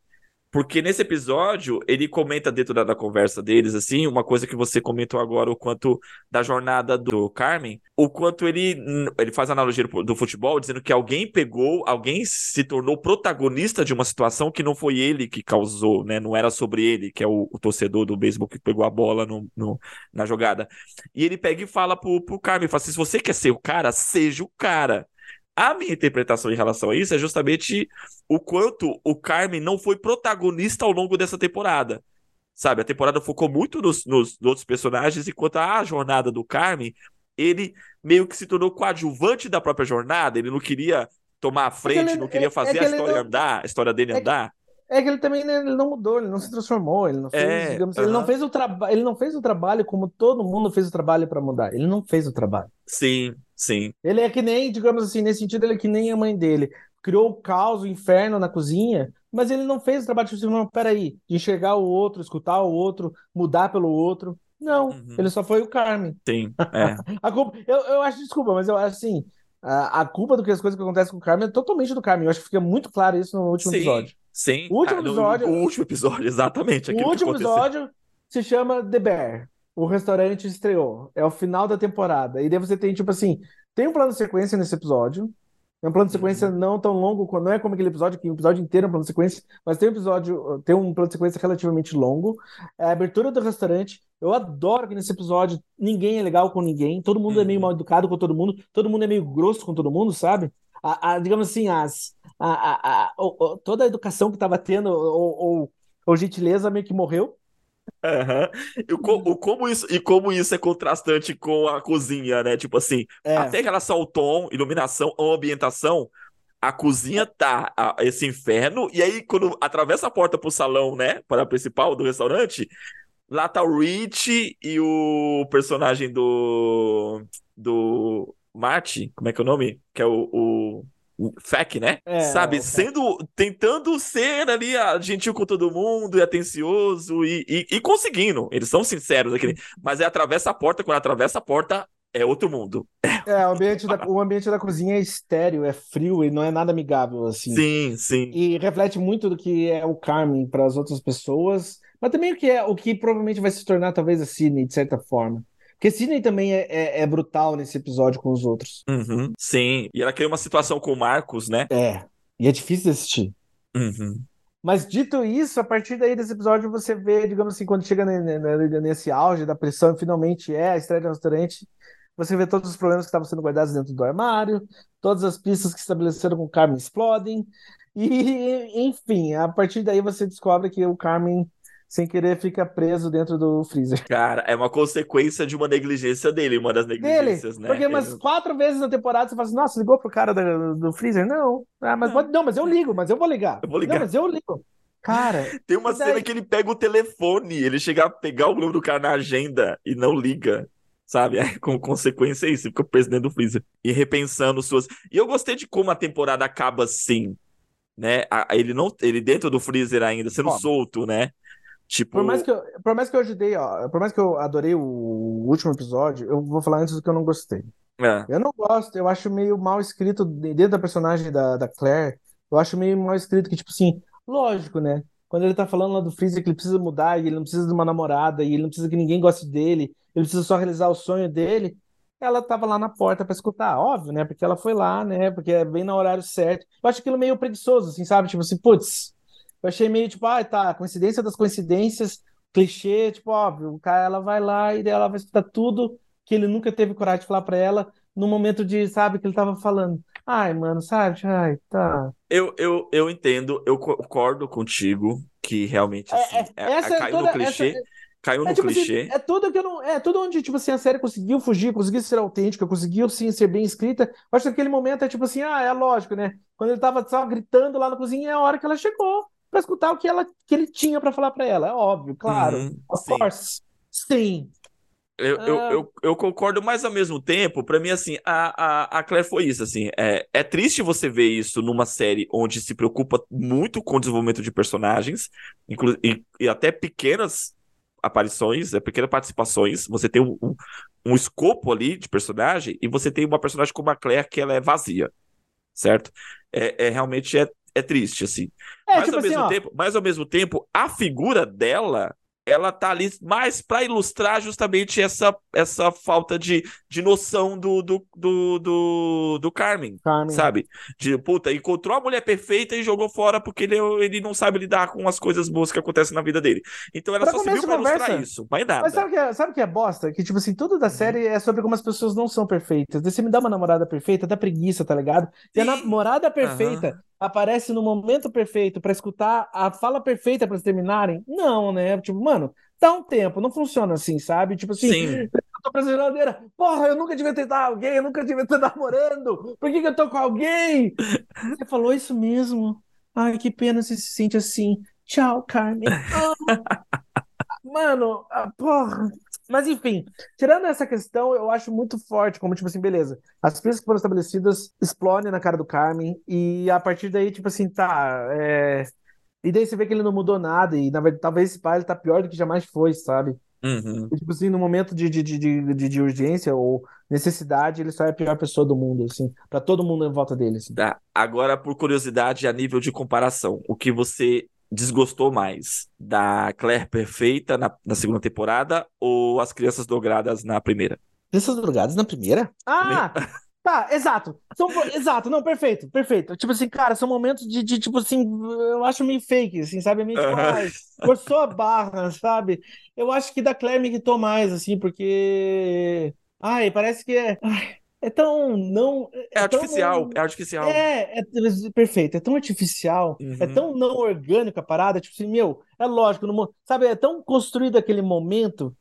Porque nesse episódio, ele comenta dentro da, da, conversa deles, assim, uma coisa que você comentou agora, o quanto da jornada do Carmen, o quanto ele, ele faz analogia do, do futebol, dizendo que alguém pegou, alguém se tornou protagonista de uma situação que não foi ele que causou, né? Não era sobre ele, que é o, o torcedor do beisebol que pegou a bola no, no, na jogada. E ele pega e fala pro, pro Carmen, fala assim, se você quer ser o cara, seja o cara. A minha interpretação em relação a isso é justamente o quanto o Carmen não foi protagonista ao longo dessa temporada. Sabe, a temporada focou muito nos, nos, nos outros personagens, enquanto a jornada do Carmen, ele meio que se tornou coadjuvante da própria jornada, ele não queria tomar a é frente, ele, não queria é, fazer é a história não... andar, a história dele é andar. É que ele também né, ele não mudou, ele não se transformou, ele não fez, é, digamos, uh -huh. ele não fez o trabalho, ele não fez o trabalho como todo mundo fez o trabalho para mudar. Ele não fez o trabalho. Sim, sim. Ele é que nem, digamos assim, nesse sentido, ele é que nem a mãe dele. Criou o caos, o inferno na cozinha, mas ele não fez o trabalho de tipo, não, peraí, de enxergar o outro, escutar o outro, mudar pelo outro. Não, uhum. ele só foi o Carmen. Sim, é. (laughs) a culpa, eu, eu acho, desculpa, mas eu acho assim, a, a culpa do que as coisas que acontecem com o Carmen é totalmente do Carmen. Eu acho que fica muito claro isso no último sim. episódio. Sim. O último episódio. No, o último episódio, exatamente. O último episódio se chama The Bear. O restaurante estreou. É o final da temporada. E daí você tem, tipo assim, tem um plano de sequência nesse episódio. É um plano de sequência uhum. não tão longo, não é como aquele episódio que o episódio inteiro é um plano de sequência, mas tem um episódio, tem um plano de sequência relativamente longo. É a abertura do restaurante. Eu adoro que nesse episódio ninguém é legal com ninguém, todo mundo uhum. é meio uhum. mal educado com todo mundo, todo mundo é meio grosso com todo mundo, sabe? A, a digamos assim, as, a, toda a educação que estava tendo, ou, ou, ou gentileza, meio que morreu. Uhum. E, co como isso, e como isso é contrastante com a cozinha, né? Tipo assim, é. até em relação ao tom, iluminação, ambientação, a cozinha tá a, esse inferno, e aí quando atravessa a porta pro salão, né? Para a principal do restaurante, lá tá o Rich e o personagem do. do. Marty, como é que é o nome? Que é o, o FEC, né? É, Sabe? Sendo. Tentando ser ali gentil com todo mundo e atencioso e, e, e conseguindo. Eles são sinceros aquele. Mas é atravessa a porta, quando atravessa a porta, é outro mundo. É, o ambiente, da, o ambiente da cozinha é estéreo, é frio e não é nada amigável, assim. Sim, sim. E reflete muito do que é o Carmen para as outras pessoas, mas também o que é o que provavelmente vai se tornar talvez a Sidney, de certa forma. Porque Sidney também é, é, é, brutal nesse episódio com os outros. Uhum, sim, e ela cria uma situação com o Marcos, né? É, e é difícil de assistir. Uhum. Mas dito isso, a partir daí desse episódio você vê, digamos assim, quando chega nesse auge da pressão, finalmente é a estreia de um restaurante, você vê todos os problemas que estavam sendo guardados dentro do armário, todas as pistas que estabeleceram com o Carmen explodem, e (laughs) enfim, a partir daí você descobre que o Carmen sem querer fica preso dentro do freezer. Cara, é uma consequência de uma negligência dele, uma das negligências, dele, né? Porque umas quatro vezes na temporada você fala assim, nossa, ligou pro cara do, do freezer? Não. Ah, mas não. não, mas eu ligo, mas eu vou ligar. Eu vou ligar. Não, mas eu ligo. Cara. (laughs) Tem uma daí... cena que ele pega o telefone, ele chega a pegar o número do cara na agenda e não liga. Sabe? É, com consequência é isso, fica preso dentro do freezer. E repensando suas. E eu gostei de como a temporada acaba assim. Né? Ele não. Ele dentro do freezer ainda, sendo solto, né? Tipo... Por mais que eu, por mais que eu ajudei, ó, por mais que eu adorei o último episódio, eu vou falar antes do que eu não gostei. É. Eu não gosto, eu acho meio mal escrito dentro da personagem da, da Claire. Eu acho meio mal escrito que, tipo assim, lógico, né? Quando ele tá falando lá do Freezer que ele precisa mudar e ele não precisa de uma namorada e ele não precisa que ninguém goste dele, ele precisa só realizar o sonho dele. Ela tava lá na porta para escutar, óbvio, né? Porque ela foi lá, né? Porque é bem no horário certo. Eu acho aquilo meio preguiçoso, assim, sabe? Tipo assim, putz, eu achei meio tipo, ah, tá, coincidência das coincidências, clichê, tipo, óbvio, o cara, ela vai lá e ela vai escutar tudo que ele nunca teve coragem de falar para ela no momento de, sabe, que ele tava falando. Ai, mano, sabe? Ai, tá. Eu, eu, eu entendo, eu concordo contigo que realmente assim, é, é, é, caiu toda, no clichê. Essa, caiu é, no tipo assim, clichê. Assim, é tudo que eu não. É tudo onde, tipo assim, a série conseguiu fugir, conseguiu ser autêntica, conseguiu sim ser bem escrita. Eu acho que aquele momento é tipo assim, ah, é lógico, né? Quando ele tava só gritando lá na cozinha, é a hora que ela chegou para escutar o que, ela, que ele tinha para falar para ela. É óbvio, claro. Uhum, of sim. course. Sim. Eu, eu, ah. eu, eu, concordo, mas ao mesmo tempo, para mim, assim, a, a, a Claire foi isso, assim, é, é triste você ver isso numa série onde se preocupa muito com o desenvolvimento de personagens, inclu e, e até pequenas aparições, é, pequenas participações, você tem um, um, um, escopo ali de personagem, e você tem uma personagem como a Claire que ela é vazia, certo? É, é realmente é é triste, assim. É, mas, tipo ao assim, mesmo tempo, mas ao mesmo tempo, a figura dela ela tá ali mais para ilustrar justamente essa, essa falta de, de noção do, do, do, do, do Carmen, Carmen, sabe? De, puta, encontrou a mulher perfeita e jogou fora porque ele, ele não sabe lidar com as coisas boas que acontecem na vida dele. Então ela pra só serviu pra conversa, ilustrar isso, mais nada. Mas sabe o que, é, sabe que é bosta? Que, tipo assim, tudo da uhum. série é sobre como as pessoas não são perfeitas. Você me dá uma namorada perfeita, dá preguiça, tá ligado? E a namorada perfeita... Uhum aparece no momento perfeito para escutar a fala perfeita para eles terminarem? Não, né? Tipo, mano, dá um tempo, não funciona assim, sabe? Tipo assim, Sim. eu tô pra geladeira, porra, eu nunca devia ter dado alguém, eu nunca devia ter (laughs) namorando, por que, que eu tô com alguém? Você falou isso mesmo? Ai, que pena você se sente assim. Tchau, Carmen. (laughs) Mano, porra, mas enfim, tirando essa questão, eu acho muito forte, como tipo assim, beleza, as pistas que foram estabelecidas explodem na cara do Carmen, e a partir daí, tipo assim, tá. É... E daí você vê que ele não mudou nada, e na verdade, talvez esse pai ele tá pior do que jamais foi, sabe? Uhum. E, tipo assim, no momento de, de, de, de, de urgência ou necessidade, ele só é a pior pessoa do mundo, assim, para todo mundo em volta dele. Assim. Tá. Agora, por curiosidade, a nível de comparação, o que você desgostou mais? Da Claire Perfeita na, na segunda temporada ou As Crianças Douradas na primeira? Crianças Douradas na primeira? Ah! (laughs) Tá, exato. São, exato, não, perfeito, perfeito. Tipo assim, cara, são momentos de, de tipo assim, eu acho meio fake, assim, sabe? Meio tipo, ai, forçou a barra, sabe? Eu acho que da Claire me irritou mais, assim, porque. Ai, parece que é. Ai, é tão não. É, é artificial, tão, é artificial. É, é, perfeito, é tão artificial, é uhum. é tão não orgânico a parada, tipo assim, meu, é lógico, no, sabe, é tão construído aquele momento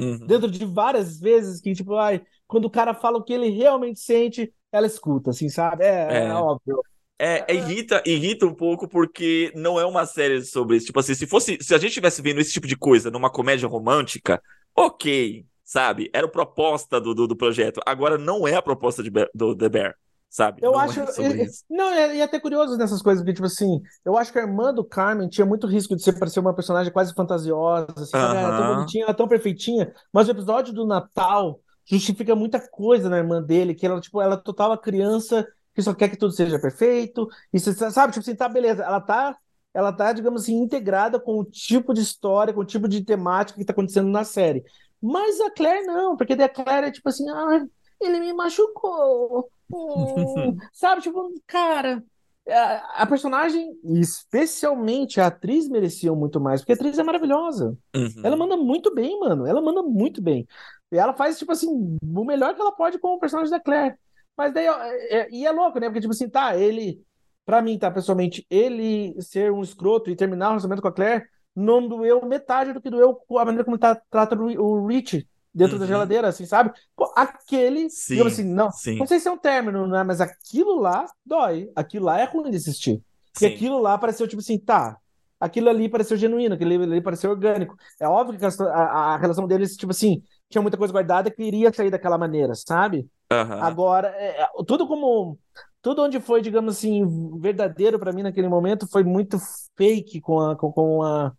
uhum. dentro de várias vezes que, tipo, ai, quando o cara fala o que ele realmente sente, ela escuta, assim, sabe? É, é. é óbvio. É, é, irrita, irrita um pouco porque não é uma série sobre isso. Tipo assim, se fosse, se a gente estivesse vendo esse tipo de coisa numa comédia romântica, ok, sabe? Era a proposta do, do, do, projeto. Agora não é a proposta de, do The Bear, sabe? Eu não acho. É não, é, e até curioso nessas coisas, porque, tipo assim, eu acho que a irmã do Carmen tinha muito risco de ser parecer uma personagem quase fantasiosa, assim, uh -huh. ela tão bonitinha, ela tão perfeitinha, mas o episódio do Natal justifica muita coisa na irmã dele, que ela, tipo, ela é total a criança que só quer que tudo seja perfeito, e você sabe, tipo assim, tá, beleza, ela tá ela tá, digamos assim, integrada com o tipo de história, com o tipo de temática que tá acontecendo na série. Mas a Claire não, porque a Claire é tipo assim, ah, ele me machucou. Hum. (laughs) Sabe, tipo, cara, a, a, personagem, especialmente a atriz, mereciam muito mais, porque a atriz é maravilhosa. Uhum. Ela manda muito bem, mano. Ela manda muito bem. E ela faz, tipo assim, o melhor que ela pode com o personagem da Claire. Mas daí, é, é, e é louco, né? Porque, tipo assim, tá, ele, pra mim, tá, pessoalmente, ele ser um escroto e terminar o relacionamento com a Claire não doeu metade do que doeu a maneira como tá, trata o Rich dentro uhum. da geladeira, assim, sabe? Pô, aquele, sim, digamos assim, não, sim. não sei se é um término, né? Mas aquilo lá dói. Aquilo lá é ruim de assistir. Porque sim. aquilo lá pareceu, tipo assim, tá, aquilo ali pareceu genuíno, aquilo ali pareceu orgânico. É óbvio que a, a, a relação deles, tipo assim, tinha muita coisa guardada que iria sair daquela maneira, sabe? Uhum. Agora, é, é, tudo como. Tudo onde foi, digamos assim, verdadeiro para mim naquele momento foi muito fake com a, com, com a,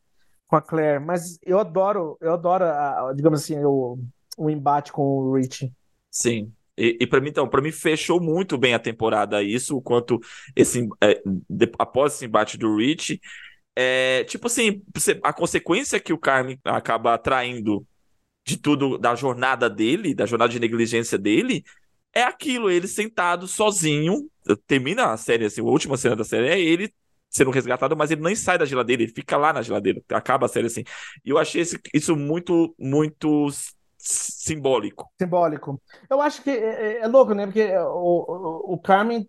com a Claire, mas eu adoro, eu adoro, a, digamos assim, o, o embate com o Rich. Sim. E, e para mim, então, para mim fechou muito bem a temporada isso, o quanto esse é, de, após esse embate do Rich, é, tipo assim, a consequência que o Carmen acaba atraindo de tudo da jornada dele, da jornada de negligência dele, é aquilo, ele sentado sozinho, termina a série assim, a última cena da série é ele sendo resgatado, mas ele nem sai da geladeira, ele fica lá na geladeira. Acaba a série assim. E eu achei esse, isso muito, muito simbólico. Simbólico. Eu acho que é, é, é louco, né? Porque o, o, o Carmen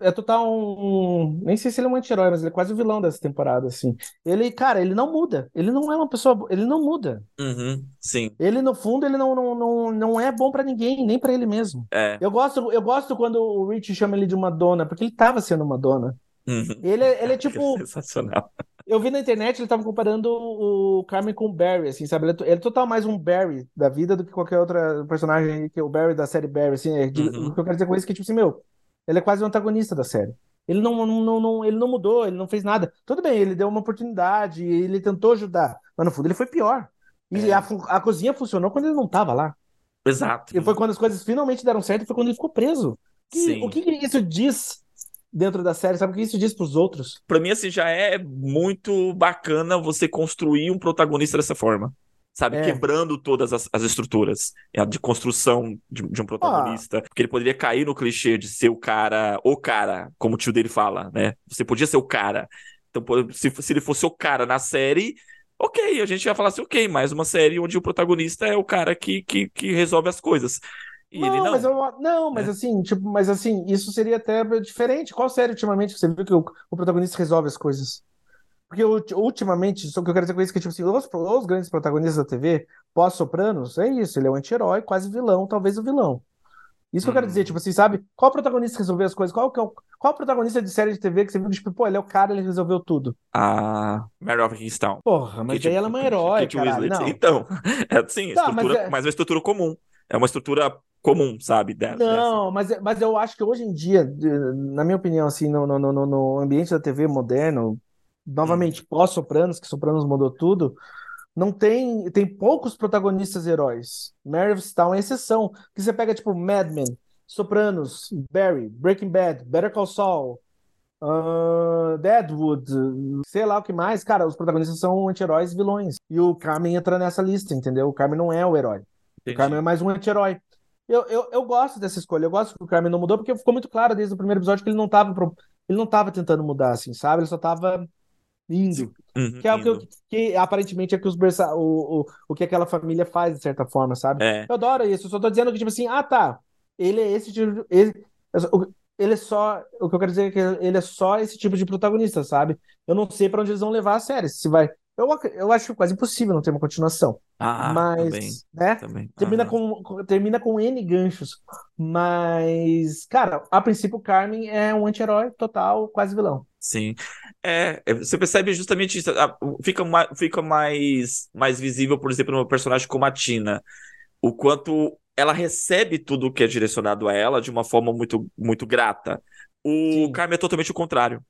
é, é total um. Nem sei se ele é um anti-herói, mas ele é quase o vilão dessa temporada, assim. Ele, cara, ele não muda. Ele não é uma pessoa. Ele não muda. Uhum, sim. Ele, no fundo, ele não, não, não, não é bom para ninguém, nem para ele mesmo. É. Eu gosto, eu gosto quando o Rich chama ele de uma dona, porque ele tava sendo uma dona. Uhum. Ele, é, ele é (laughs) tipo. Sensacional. Eu vi na internet, ele tava comparando o Carmen com o Barry, assim, sabe? Ele é, ele é, total mais um Barry da vida do que qualquer outro personagem que é o Barry da série Barry, assim. É, uhum. O que eu quero dizer com isso é que, tipo assim, meu, ele é quase o antagonista da série. Ele não, não, não, não, ele não mudou, ele não fez nada. Tudo bem, ele deu uma oportunidade, ele tentou ajudar, mas no fundo ele foi pior. E é. a, a cozinha funcionou quando ele não tava lá. Exato. E foi quando as coisas finalmente deram certo, foi quando ele ficou preso. Que, o que isso diz dentro da série, sabe o que isso diz pros outros? Pra mim, assim, já é muito bacana você construir um protagonista dessa forma. Sabe, é. quebrando todas as, as, estruturas de construção de, de um protagonista. Ah. Porque ele poderia cair no clichê de ser o cara, o cara, como o tio dele fala, né? Você podia ser o cara. Então, se, se ele fosse o cara na série, ok, a gente ia falar assim, ok, mais uma série onde o protagonista é o cara que, que, que resolve as coisas. E não, ele não. Mas eu, não, mas é. assim, tipo, mas assim, isso seria até diferente. Qual série ultimamente que você viu que o, o protagonista resolve as coisas? Porque ultimamente, só que eu quero dizer com isso que, tipo assim, os, os grandes protagonistas da TV, pós-Sopranos, é isso, ele é um anti-herói, quase vilão, talvez o vilão. Isso que eu quero dizer, hum. tipo assim, sabe? Qual protagonista resolveu as coisas? Qual, qual, é qual protagonista de série de TV que você viu, tipo, pô, ele é o cara, ele resolveu tudo? A Mary of Kingstown. Porra, mas Kate, daí ela é uma herói, cara. Então, (laughs) é assim, tá, estrutura, mas, é... mas é uma estrutura comum. É uma estrutura comum, sabe? Dessa, não, mas, mas eu acho que hoje em dia, na minha opinião, assim, no, no, no, no ambiente da TV moderno, novamente, hum. pós-Sopranos, que Sopranos mudou tudo, não tem, tem poucos protagonistas heróis. Marystown é exceção. Que você pega, tipo, Mad Men, Sopranos, Barry, Breaking Bad, Better Call Saul, uh, Deadwood, sei lá o que mais. Cara, os protagonistas são anti-heróis vilões. E o Carmen entra nessa lista, entendeu? O Carmen não é o herói. Entendi. O Carmen é mais um anti-herói. Eu, eu, eu gosto dessa escolha, eu gosto que o Carmen não mudou, porque ficou muito claro desde o primeiro episódio que ele não estava ele não tava tentando mudar, assim, sabe? Ele só estava indo. Uhum, que é o que, que, aparentemente é que os berça... o, o, o que aquela família faz, de certa forma, sabe? É. Eu adoro isso, eu só tô dizendo que, tipo assim, ah, tá. Ele é esse tipo. De, ele, ele é só. O que eu quero dizer é que ele é só esse tipo de protagonista, sabe? Eu não sei para onde eles vão levar a série. Se vai. Eu, eu acho quase impossível não ter uma continuação. Ah, mas, também, né? Também. Termina, com, termina com N ganchos. Mas, cara, a princípio, Carmen é um anti-herói total, quase vilão. Sim. É, é você percebe justamente isso. Fica, mais, fica mais, mais visível, por exemplo, numa personagem como a Tina. O quanto ela recebe tudo que é direcionado a ela de uma forma muito, muito grata. O Sim. Carmen é totalmente o contrário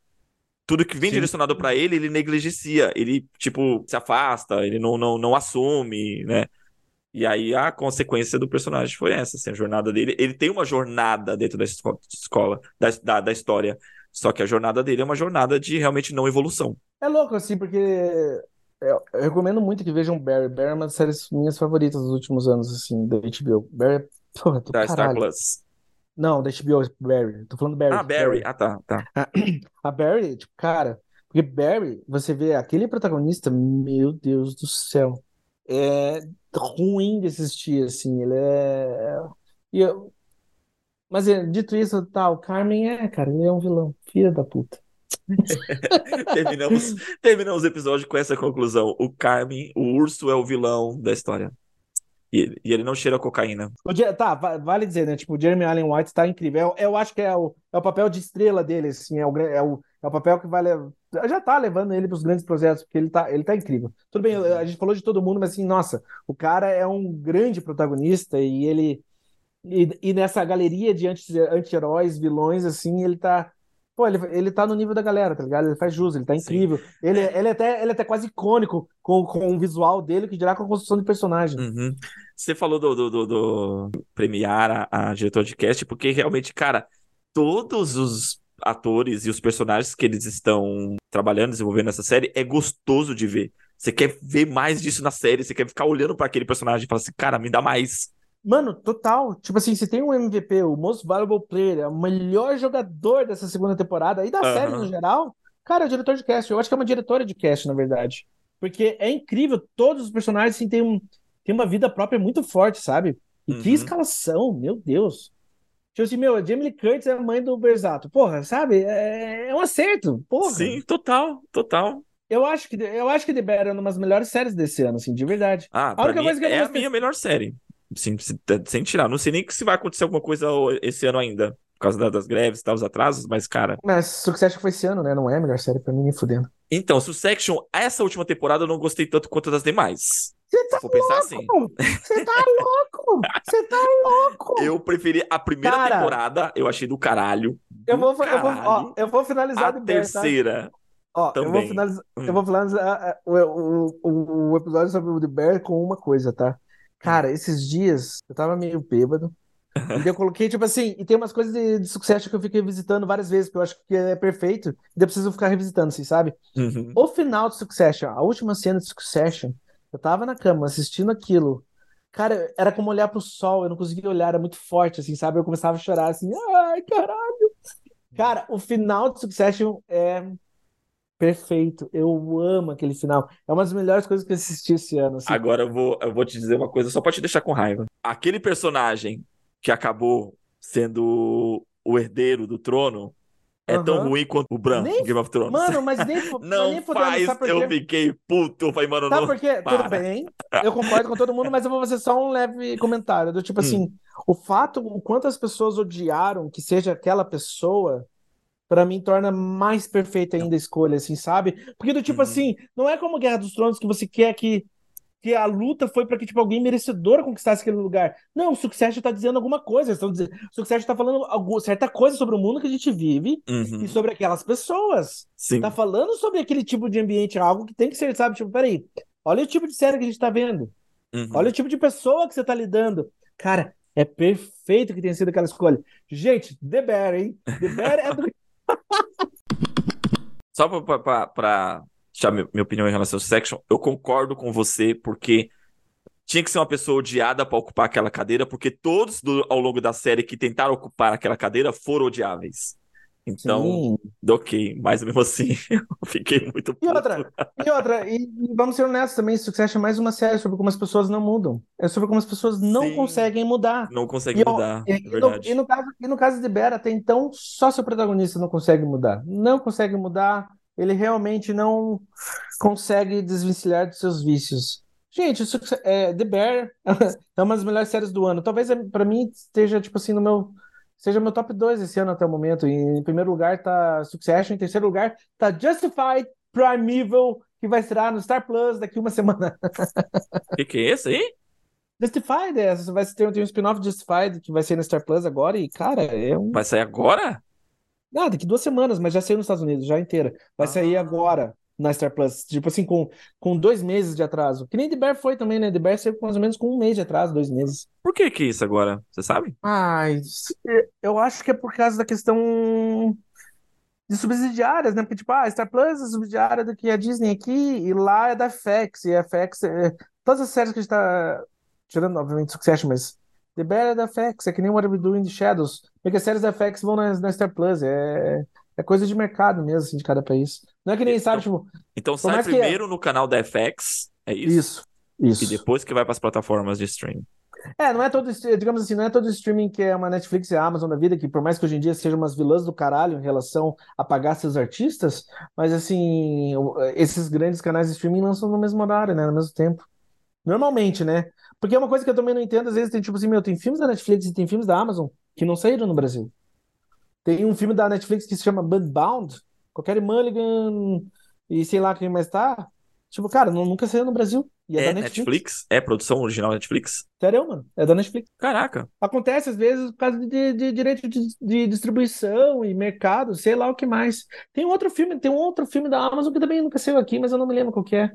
tudo que vem Sim. direcionado para ele, ele negligencia, ele, tipo, se afasta, ele não, não, não assume, né? E aí a consequência do personagem foi essa, assim, a jornada dele. Ele tem uma jornada dentro da escola, da, da, da história. Só que a jornada dele é uma jornada de realmente não evolução. É louco, assim, porque eu, eu recomendo muito que vejam Barry. Barry é uma das séries minhas favoritas dos últimos anos, assim, da HBO. Barry, é, porra, do Da Star caralho. Plus. Não, da HBO, Barry. Tô falando Barry. Ah, Barry. Ah, tá, tá. (clears throat) A Barry, tipo, cara, porque Barry, você vê aquele protagonista, meu Deus do céu, é ruim de assistir, assim, ele é... E eu... Mas, é, dito isso, tá, o Carmen é, cara, ele é um vilão, filha da puta. (laughs) Terminamos, terminamos o episódio com essa conclusão. O Carmen, o urso é o vilão da história. E ele, e ele não cheira cocaína. O tá, va- vale dizer, né, tipo, o Jeremy Allen White tá incrível, eu, eu acho que é o, é o papel de estrela dele, assim, é o, é o, é o papel que vai levar, já tá levando ele pros grandes projetos, porque ele tá, ele tá incrível. Tudo bem, a gente falou de todo mundo, mas assim, nossa, o cara é um grande protagonista e ele E, e nessa galeria de anti- anti-heróis, vilões, assim, ele tá. Pô, ele, ele tá no nível da galera, tá ligado? Ele faz jus, ele tá incrível. Ele, ele, é até, ele é até quase icônico com, com o visual dele, que dirá com a construção de personagem. Uhum. Você falou do, do, do- do premiar a, a diretor de cast, porque realmente, cara, todos os atores e os personagens que eles estão trabalhando, desenvolvendo nessa série, é gostoso de ver. Você quer ver mais disso na série, você quer ficar olhando pra aquele personagem e falar assim, cara, me dá mais. Mano, total. Tipo assim, se tem um MVP, o Most Valuable Player, é o melhor jogador dessa segunda temporada e da Aham. série no geral, cara, é o diretor de cast. Eu acho que é uma diretora de cast, na verdade. Porque é incrível, todos os personagens assim, têm, um, têm uma vida própria muito forte, sabe? E que Uhum. escalação, meu Deus. Tipo assim, meu, a Jamie Lee Curtis é a mãe do Berzato. Porra, sabe? É, é um acerto, porra. Sim, total, total. Eu acho que, eu acho que The Bear é uma das melhores séries desse ano, assim, de verdade. Ah, A única mim coisa que eu é a gostei- minha melhor série. Sim, se- sem tirar. Não sei nem se vai acontecer alguma coisa esse ano ainda, por causa da- das greves e tal, os atrasos, mas, cara. Mas Succession foi esse ano, né? Não é a melhor série pra mim, nem fudendo. Então, Succession, essa última temporada eu não gostei tanto quanto das demais. Você tá Se for pensar assim. Você tá louco! Você tá louco! (laughs) Eu preferi a primeira Cara. temporada, eu achei do caralho. Eu vou, do eu vou, ó, caralho. eu vou finalizar A The Bear, tá? terceira. Ó, eu vou também. finalizar, Hum. eu vou finalizar ah, o, o, o, o episódio sobre o The Bear com uma coisa, tá? Cara, esses dias eu tava meio bêbado. E eu coloquei, tipo assim, e tem umas coisas de, de Succession que eu fiquei visitando várias vezes, porque eu acho que é perfeito, e eu preciso ficar revisitando, assim, sabe? Uhum. O final de Succession, a última cena de Succession, eu tava na cama assistindo aquilo. Cara, era como olhar pro sol, eu não conseguia olhar, era muito forte, assim, sabe? Eu começava a chorar assim, ai, caralho. Cara, o final de Succession é perfeito. Eu amo aquele final. É uma das melhores coisas que eu assisti esse ano, assim. Agora eu vou, eu vou te dizer uma coisa só pra te deixar com raiva. Aquele personagem que acabou sendo o herdeiro do trono é tão Aham. ruim quanto o Bran Nem- em Game of Thrones. Mano, mas nem, (laughs) não nem faz, sabe por eu fiquei puto. Eu falei, mano, Sabe não. por quê? Tudo para. bem, eu concordo com todo mundo, mas eu vou fazer só um leve comentário. Do tipo Hum. assim, o fato, o quanto as pessoas odiaram que seja aquela pessoa, pra mim torna mais perfeita ainda a escolha, assim, sabe? Porque do tipo Uhum. assim, não é como Guerra dos Tronos que você quer que que a luta foi pra que tipo alguém merecedor conquistasse aquele lugar. Não, o Succession tá dizendo alguma coisa, estão dizendo, o Succession tá falando alguma, certa coisa sobre o mundo que a gente vive Uhum. e sobre aquelas pessoas. Sim. Tá falando sobre aquele tipo de ambiente, algo que tem que ser, sabe? Tipo, peraí, olha o tipo de série que a gente tá vendo. Uhum. Olha o tipo de pessoa que você tá lidando. Cara, é perfeito que tenha sido aquela escolha. Gente, The Bear, hein? The Bear é do. (laughs) Só pra deixar mi- minha opinião em relação ao Section, eu concordo com você, porque tinha que ser uma pessoa odiada pra ocupar aquela cadeira, porque todos do- ao longo da série que tentaram ocupar aquela cadeira foram odiáveis. Então, Sim. ok, mas mesmo assim, (laughs) eu fiquei muito E puto. outra, e outra, e, e vamos ser honestos também, Succession é mais uma série sobre como as pessoas não mudam. É sobre como as pessoas não Sim. conseguem mudar. Não consegue E, mudar, e- é e no, verdade. e no caso, e no caso de Bear, até então, só seu protagonista não consegue mudar. Não consegue mudar, ele realmente não consegue desvencilhar dos seus vícios. Gente, é, The Bear (laughs) é uma das melhores séries do ano. Talvez é, pra mim esteja, tipo assim, no meu. Seja meu top 2 esse ano até o momento. Em primeiro lugar tá Succession, em terceiro lugar tá Justified Primeval, que vai estrear no Star Plus daqui uma (laughs) semana. O que, que é esse aí? Justified, é, vai ter, tem um spin-off Justified que vai ser no Star Plus agora, e, cara, é um. Vai sair agora? Ah, daqui duas semanas, mas já saiu nos Estados Unidos, já inteira. Vai sair Ah. agora na Star Plus. Tipo assim, com, com dois meses de atraso. Que nem The Bear foi também, né? The Bear saiu mais ou menos com um mês de atraso, dois meses. Por que que isso agora? Você sabe? Ai, eu acho que é por causa da questão. de subsidiárias, né? Porque, tipo, ah, a Star Plus é subsidiária do que a Disney aqui, e lá é da FX, e a FX, é... todas as séries que a gente tá tirando, obviamente, Succession, mas The Bear é da FX, é que nem What We Do in the Shadows, porque as séries da FX vão na, na Star Plus, é... é coisa de mercado mesmo, assim, de cada país. Não é que nem, então, sabe, tipo... Então sai primeiro que... no canal da FX, é isso? Isso, isso. E depois que vai para as plataformas de streaming. É, não é todo, digamos assim, não é todo streaming que é uma Netflix e a Amazon da vida, que por mais que hoje em dia sejam umas vilãs do caralho em relação a pagar seus artistas, mas assim, esses grandes canais de streaming lançam no mesmo horário, né, no mesmo tempo. Normalmente, né? Porque é uma coisa que eu também não entendo, às vezes tem tipo assim, meu, tem filmes da Netflix e tem filmes da Amazon que não saíram no Brasil. Tem um filme da Netflix que se chama Bound, qualquer Mulligan e sei lá quem mais tá, Tipo, cara, nunca saiu no Brasil. E é, é da Netflix. Netflix. É produção original Netflix? Sério, mano. É da Netflix. Caraca. Acontece às vezes por causa de, de direito de, de, distribuição e mercado, sei lá o que mais. Tem outro filme, tem um outro filme da Amazon que também nunca saiu aqui, mas eu não me lembro qual que é.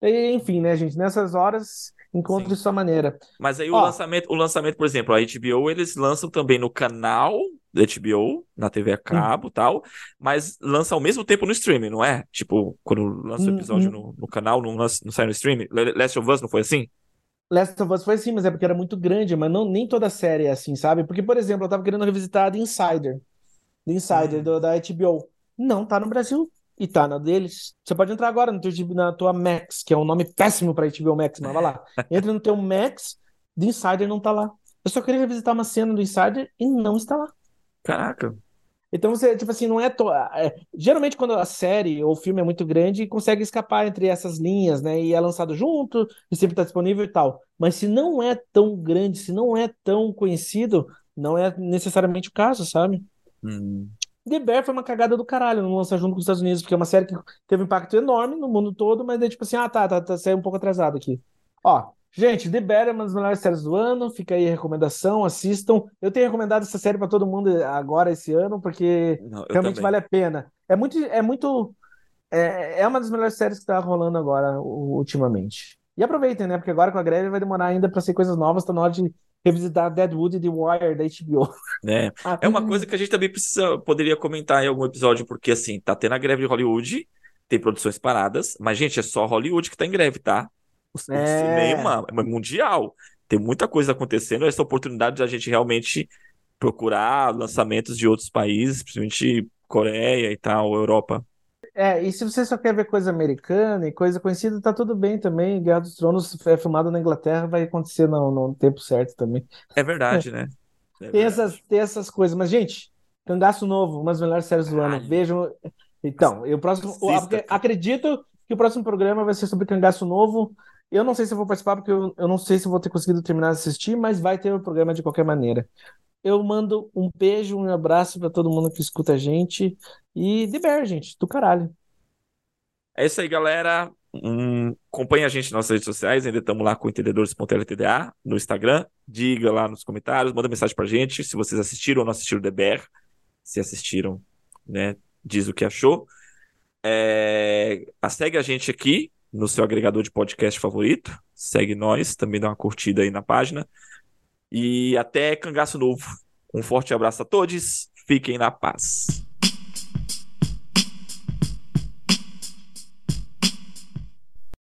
E, enfim, né, gente? Nessas horas, encontre Sim. sua maneira. Mas aí o lançamento, o lançamento, por exemplo, a HBO, eles lançam também no canal da HBO, na TV a cabo e tal, mas lança ao mesmo tempo no streaming, não é? Tipo, quando lança o episódio hum, no, no, canal, não, lança, não sai no streaming. Last of Us não foi assim? Last of Us foi assim, mas é porque era muito grande, mas não, nem toda série é assim, sabe? Porque, por exemplo, eu tava querendo revisitar The Insider. The Insider hum. do, da HBO. Não tá no Brasil. E tá na deles. Você pode entrar agora no teu, na tua Max, que é um nome péssimo pra HBO Max, mas vai lá. (laughs) Entra no teu Max, The Insider não tá lá. Eu só queria revisitar uma cena do Insider e não está lá. Caraca. Então você, tipo assim, não é, to... é, Geralmente, quando a série ou o filme é muito grande, consegue escapar entre essas linhas, né? E é lançado junto, e sempre está disponível e tal. Mas se não é tão grande, se não é tão conhecido, não é necessariamente o caso, sabe? Hum. The Bear foi uma cagada do caralho não lançar junto com os Estados Unidos, porque é uma série que teve um impacto enorme no mundo todo, mas é tipo assim, ah, tá, tá, tá, saiu um pouco atrasado aqui. Ó, Gente, The Bear é uma das melhores séries do ano. Fica aí a recomendação, assistam. Eu tenho recomendado essa série para todo mundo agora esse ano, porque Não, realmente também. vale a pena. É muito. É, muito é, é uma das melhores séries que está rolando agora, ultimamente. E aproveitem, né? Porque agora com a greve vai demorar ainda para ser coisas novas, tá na hora de revisitar Deadwood e The Wire da HBO. É. (laughs) Ah, é uma coisa que a gente também precisa, poderia comentar em algum episódio, porque assim, tá tendo a greve de Hollywood, tem produções paradas, mas, gente, é só Hollywood que tá em greve, tá? O é... cinema é mundial. Tem muita coisa acontecendo. Essa oportunidade de a gente realmente procurar lançamentos de outros países, principalmente Coreia e tal, Europa. É, e se você só quer ver coisa americana e coisa conhecida, tá tudo bem também. Guerra dos Tronos é filmado na Inglaterra, vai acontecer no, no tempo certo também. É verdade, né? É tem, Essas, tem essas coisas. Mas, gente, Cangaço Novo, uma das melhores séries do ano. Vejam. Então, eu próximo. acredito que o próximo programa vai ser sobre Cangaço Novo. Eu não sei se eu vou participar, porque eu, eu não sei se vou ter conseguido terminar de assistir, mas vai ter o programa de qualquer maneira. Eu mando um beijo, um abraço para todo mundo que escuta a gente. E de bear, gente, do caralho. É isso aí, galera. Um, acompanhe a gente nas nossas redes sociais, ainda estamos lá com entendedores.ltda no Instagram. Diga lá nos comentários, manda mensagem pra gente se vocês assistiram ou não assistiram The Bear. Se assistiram, né? Diz o que achou. É... Segue a gente aqui no seu agregador de podcast favorito. Segue nós, também dá uma curtida aí na página. E até cangaço novo. Um forte abraço a todos. Fiquem na paz.